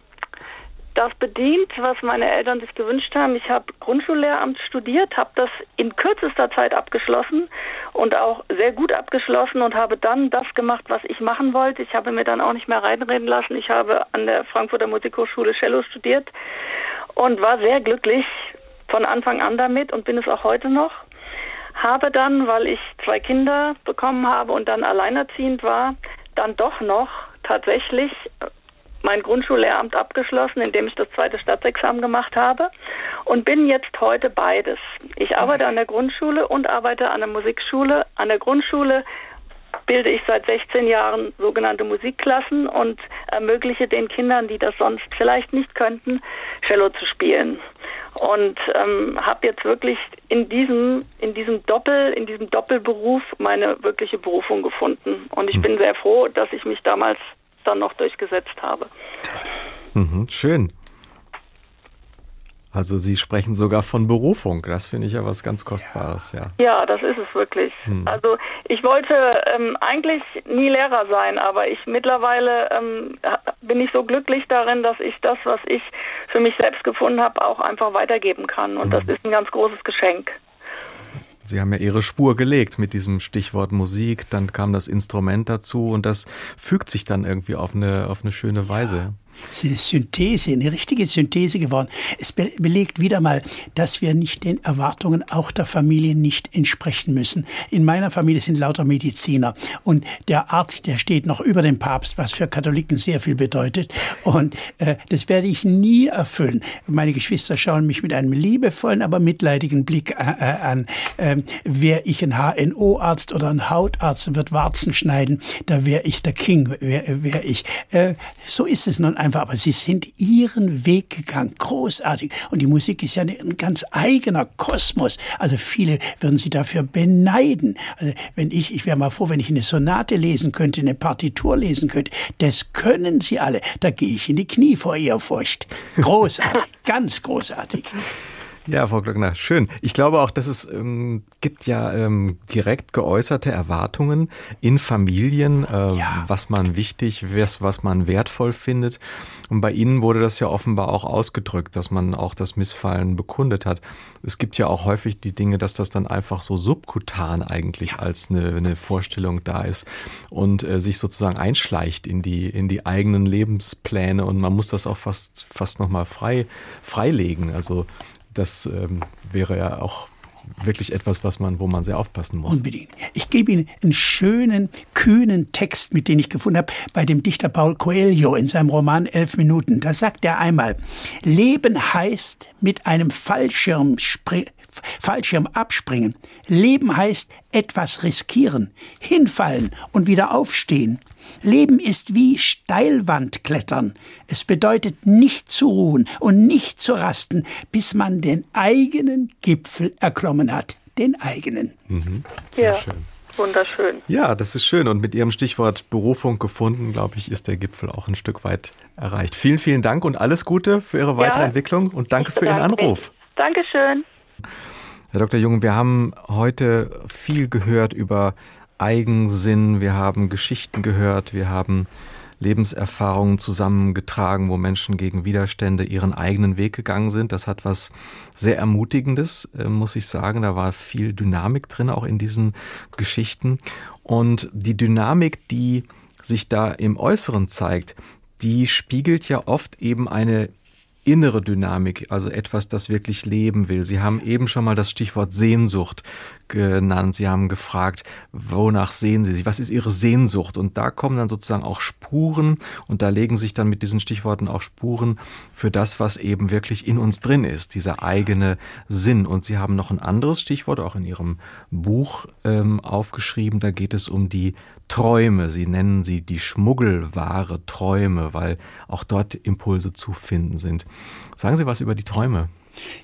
das bedient, was meine Eltern sich gewünscht haben. Ich habe Grundschullehramt studiert, habe das in kürzester Zeit abgeschlossen und auch sehr gut abgeschlossen und habe dann das gemacht, was ich machen wollte. Ich habe mir dann auch nicht mehr reinreden lassen. Ich habe an der Frankfurter Musikhochschule Cello studiert und war sehr glücklich von Anfang an damit und bin es auch heute noch. Habe dann, weil ich zwei Kinder bekommen habe und dann alleinerziehend war, dann doch noch tatsächlich mein Grundschullehramt abgeschlossen, indem ich das zweite Staatsexamen gemacht habe und bin jetzt heute beides. Ich arbeite an der Grundschule und arbeite an der Musikschule. An der Grundschule bilde ich seit 16 Jahren sogenannte Musikklassen und ermögliche den Kindern, die das sonst vielleicht nicht könnten, Cello zu spielen. Und ähm, habe jetzt wirklich in diesem, in diesem Doppel, in diesem Doppelberuf meine wirkliche Berufung gefunden. Und ich hm. bin sehr froh, dass ich mich damals dann noch durchgesetzt habe. Mhm, schön. Also Sie sprechen sogar von Berufung. Das finde ich ja was ganz Kostbares, ja. Ja, das ist es wirklich. Hm. Also ich wollte ähm, eigentlich nie Lehrer sein, aber ich mittlerweile ähm, bin ich so glücklich darin, dass ich das, was ich für mich selbst gefunden habe, auch einfach weitergeben kann. Und hm. das ist ein ganz großes Geschenk. Sie haben ja Ihre Spur gelegt mit diesem Stichwort Musik, dann kam das Instrument dazu und das fügt sich dann irgendwie auf eine, auf eine schöne Weise. Es ist eine Synthese, eine richtige Synthese geworden. Es be belegt wieder mal, dass wir nicht den Erwartungen auch der Familie nicht entsprechen müssen. In meiner Familie sind lauter Mediziner und der Arzt, der steht noch über dem Papst, was für Katholiken sehr viel bedeutet. Und äh, das werde ich nie erfüllen. Meine Geschwister schauen mich mit einem liebevollen, aber mitleidigen Blick äh, äh an. Ähm, wäre ich ein HNO-Arzt oder ein Hautarzt und wird Warzen schneiden, da wäre ich der King, wäre wär ich. Äh, so ist es nun einfach, aber sie sind ihren Weg gegangen, großartig. Und die Musik ist ja ein ganz eigener Kosmos. Also viele würden sie dafür beneiden. Also wenn ich, ich wäre mal froh, wenn ich eine Sonate lesen könnte, eine Partitur lesen könnte. Das können sie alle. Da gehe ich in die Knie vor Ehrfurcht. Großartig, ganz großartig. Ja, Frau Glöckner, schön. Ich glaube auch, dass es ähm, gibt ja ähm, direkt geäußerte Erwartungen in Familien, äh, ja. was man wichtig, was, was man wertvoll findet. Und bei Ihnen wurde das ja offenbar auch ausgedrückt, dass man auch das Missfallen bekundet hat. Es gibt ja auch häufig die Dinge, dass das dann einfach so subkutan eigentlich ja. als eine, eine, Vorstellung da ist und äh, sich sozusagen einschleicht in die, in die eigenen Lebenspläne und man muss das auch fast, fast nochmal frei, freilegen. Also das ähm, wäre ja auch wirklich etwas, was man, wo man sehr aufpassen muss. Unbedingt. Ich gebe Ihnen einen schönen, kühnen Text, mit dem ich gefunden habe, bei dem Dichter Paul Coelho in seinem Roman Elf Minuten. Da sagt er einmal, Leben heißt mit einem Fallschirm, Fallschirm abspringen. Leben heißt etwas riskieren, hinfallen und wieder aufstehen. Leben ist wie Steilwandklettern. Es bedeutet nicht zu ruhen und nicht zu rasten, bis man den eigenen Gipfel erklommen hat. Den eigenen. Mhm. ja. Schön. Wunderschön. Ja, das ist schön. Und mit Ihrem Stichwort Berufung gefunden, glaube ich, ist der Gipfel auch ein Stück weit erreicht. Vielen, vielen Dank und alles Gute für Ihre weitere ja, Entwicklung und danke für Ihren Anruf. Mich. Dankeschön. Herr Dr. Jung, wir haben heute viel gehört über Eigensinn, wir haben Geschichten gehört, wir haben Lebenserfahrungen zusammengetragen, wo Menschen gegen Widerstände ihren eigenen Weg gegangen sind. Das hat was sehr Ermutigendes, äh, muss ich sagen. Da war viel Dynamik drin, auch in diesen Geschichten. Und die Dynamik, die sich da im Äußeren zeigt, die spiegelt ja oft eben eine innere Dynamik, also etwas, das wirklich leben will. Sie haben eben schon mal das Stichwort Sehnsucht genannt. Sie haben gefragt, wonach sehen Sie sich? Was ist Ihre Sehnsucht? Und da kommen dann sozusagen auch Spuren und da legen sich dann mit diesen Stichworten auch Spuren für das, was eben wirklich in uns drin ist, dieser eigene Sinn. Und Sie haben noch ein anderes Stichwort auch in Ihrem Buch ähm, aufgeschrieben. Da geht es um die Träume. Sie nennen sie die Schmuggelware Träume, weil auch dort Impulse zu finden sind. Sagen Sie was über die Träume.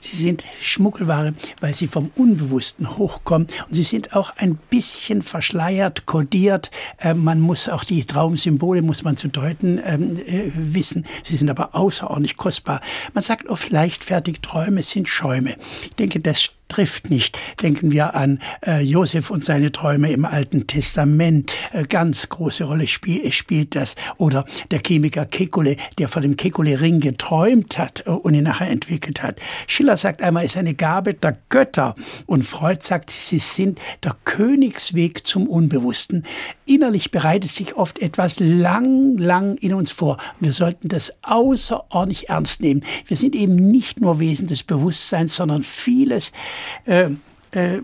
Sie sind Schmuggelware, weil sie vom Unbewussten hochkommen. Und sie sind auch ein bisschen verschleiert, kodiert. Äh, man muss auch die Traumsymbole, muss man zu deuten ähm, äh, wissen. Sie sind aber außerordentlich kostbar. Man sagt oft leichtfertig, Träume sind Schäume. Ich denke, das trifft nicht. Denken wir an äh, Josef und seine Träume im Alten Testament. Äh, ganz große Rolle spiel, spielt das. Oder der Chemiker Kekulé, der von dem Kekulé-Ring geträumt hat äh, und ihn nachher entwickelt hat. Schiller sagt einmal, es ist eine Gabe der Götter. Und Freud sagt, sie sind der Königsweg zum Unbewussten. Innerlich bereitet sich oft etwas lang, lang in uns vor. Wir sollten das außerordentlich ernst nehmen. Wir sind eben nicht nur Wesen des Bewusstseins, sondern vieles äh, äh,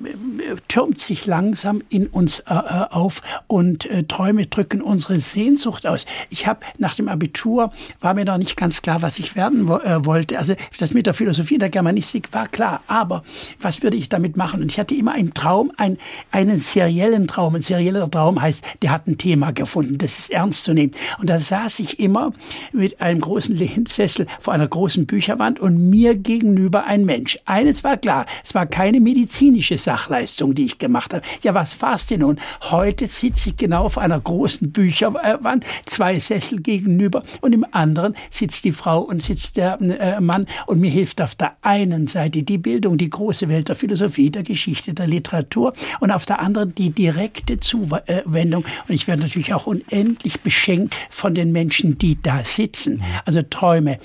türmt sich langsam in uns äh, äh, auf und äh, Träume drücken unsere Sehnsucht aus. Ich habe nach dem Abitur, war mir noch nicht ganz klar, was ich werden wo, äh, wollte. Also das mit der Philosophie der Germanistik war klar, aber was würde ich damit machen? Und ich hatte immer einen Traum, ein, einen seriellen Traum. Ein serieller Traum heißt, der hat ein Thema gefunden, das ist ernst zu nehmen. Und da saß ich immer mit einem großen Lehnssessel vor einer großen Bücherwand und mir gegenüber ein Mensch. Eines war klar, es war keine Medizin medizinische Sachleistung, die ich gemacht habe. Ja, was war's denn nun? Heute sitze ich genau auf einer großen Bücherwand, zwei Sessel gegenüber und im anderen sitzt die Frau und sitzt der äh, Mann und mir hilft auf der einen Seite die Bildung, die große Welt der Philosophie, der Geschichte, der Literatur und auf der anderen die direkte Zuwendung. Und ich werde natürlich auch unendlich beschenkt von den Menschen, die da sitzen. Also Träume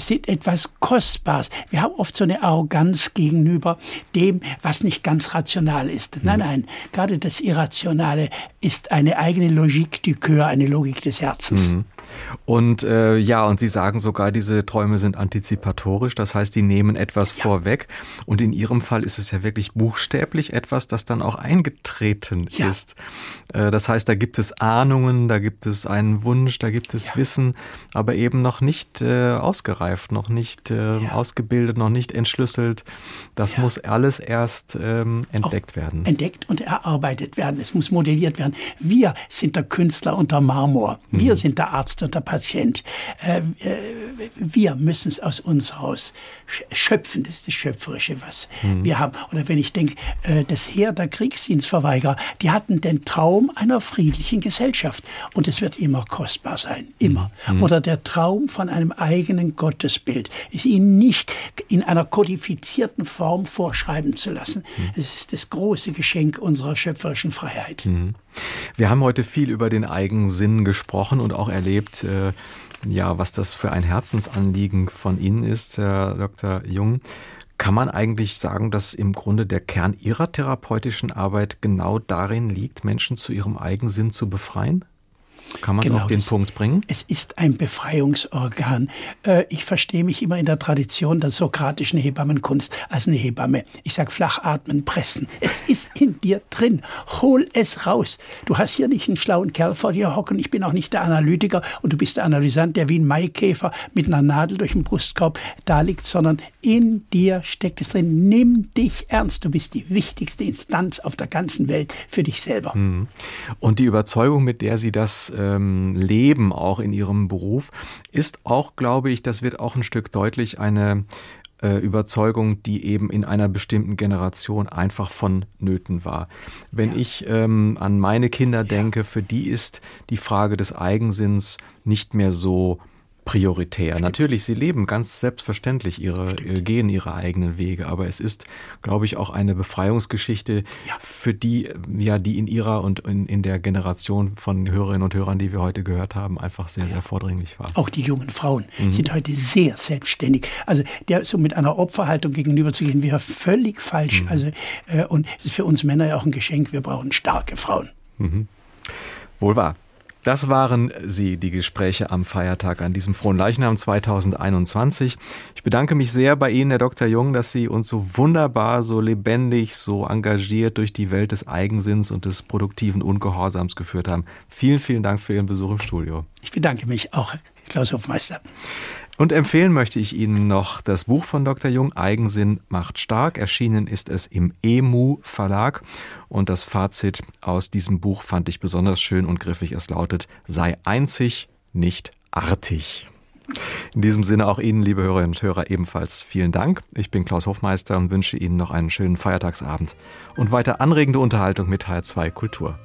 sind etwas Kostbares. Wir haben oft so eine Arroganz gegenüber dem, was nicht ganz rational ist. Nein, nein, gerade das Irrationale ist eine eigene Logik du Coeur, eine Logik des Herzens. Mhm. Und äh, ja, und Sie sagen sogar, diese Träume sind antizipatorisch, das heißt, die nehmen etwas ja. vorweg. Und in Ihrem Fall ist es ja wirklich buchstäblich etwas, das dann auch eingetreten ja. ist. Äh, das heißt, da gibt es Ahnungen, da gibt es einen Wunsch, da gibt es ja. Wissen, aber eben noch nicht äh, ausgereift, noch nicht äh, ausgebildet, noch nicht entschlüsselt. Das muss alles erst ähm, entdeckt auch werden. Entdeckt und erarbeitet werden. Es muss modelliert werden. Wir sind der Künstler unter Marmor. Wir mhm. sind der Arzt und der Patient. Äh, äh, wir müssen es aus uns raus schöpfen. Das ist das Schöpferische, was mhm. wir haben. Oder wenn ich denke, äh, das Heer der Kriegsdienstverweigerer, die hatten den Traum einer friedlichen Gesellschaft. Und es wird immer kostbar sein. Immer. Mhm. Oder der Traum von einem eigenen Gottesbild. Ist ihnen nicht in einer kodifizierten Form vorschreiben zu lassen. Mhm. Es ist das große Geschenk unserer schöpferischen Freiheit. Wir haben heute viel über den Eigensinn gesprochen und auch erlebt, äh, ja, was das für ein Herzensanliegen von Ihnen ist, Herr Dr. Jung. Kann man eigentlich sagen, dass im Grunde der Kern Ihrer therapeutischen Arbeit genau darin liegt, Menschen zu ihrem Eigensinn zu befreien? Kann man es genau, auf den Punkt bringen? Es ist ein Befreiungsorgan. Äh, ich verstehe mich immer in der Tradition der sokratischen Hebammenkunst als eine Hebamme. Ich sage flach atmen, pressen. Es ist in dir drin. Hol es raus. Du hast hier nicht einen schlauen Kerl vor dir hocken. Ich bin auch nicht der Analytiker und du bist der Analysant, der wie ein Maikäfer mit einer Nadel durch den Brustkorb da liegt, sondern in dir steckt es drin. Nimm dich ernst. Du bist die wichtigste Instanz auf der ganzen Welt für dich selber. Hm. Und die Überzeugung, mit der Sie das ähm, leben, auch in ihrem Beruf, ist auch, glaube ich, das wird auch ein Stück deutlich, eine äh, Überzeugung, die eben in einer bestimmten Generation einfach vonnöten war. Wenn ja. ich ähm, an meine Kinder denke, für die ist die Frage des Eigensinns nicht mehr so prioritär. Stimmt. Natürlich, sie leben ganz selbstverständlich ihre, Stimmt. Äh, gehen ihre eigenen Wege, aber es ist, glaube ich, auch eine Befreiungsgeschichte ja. für die, ja, die in ihrer und in, in der Generation von Hörerinnen und Hörern, die wir heute gehört haben, einfach sehr, ja. sehr vordringlich war. Auch die jungen Frauen mhm. sind heute sehr selbstständig. Also der so mit einer Opferhaltung gegenüberzugehen, wäre völlig falsch. Mhm. Also äh, und es ist für uns Männer ja auch ein Geschenk. Wir brauchen starke Frauen. Mhm. Wohl wahr. Das waren sie, die Gespräche am Feiertag an diesem frohen Leichnam 2021. Ich bedanke mich sehr bei Ihnen, Herr Dr. Jung, dass Sie uns so wunderbar, so lebendig, so engagiert durch die Welt des Eigensinns und des produktiven Ungehorsams geführt haben. Vielen, vielen Dank für Ihren Besuch im Studio. Ich bedanke mich auch, Klaus Hofmeister. Und empfehlen möchte ich Ihnen noch das Buch von Dr. Jung, Eigensinn macht stark. Erschienen ist es im EMU Verlag. Und das Fazit aus diesem Buch fand ich besonders schön und griffig. Es lautet, sei einzig, nicht artig. In diesem Sinne auch Ihnen, liebe Hörerinnen und Hörer, ebenfalls vielen Dank. Ich bin Klaus Hofmeister und wünsche Ihnen noch einen schönen Feiertagsabend und weiter anregende Unterhaltung mit HR2 Kultur.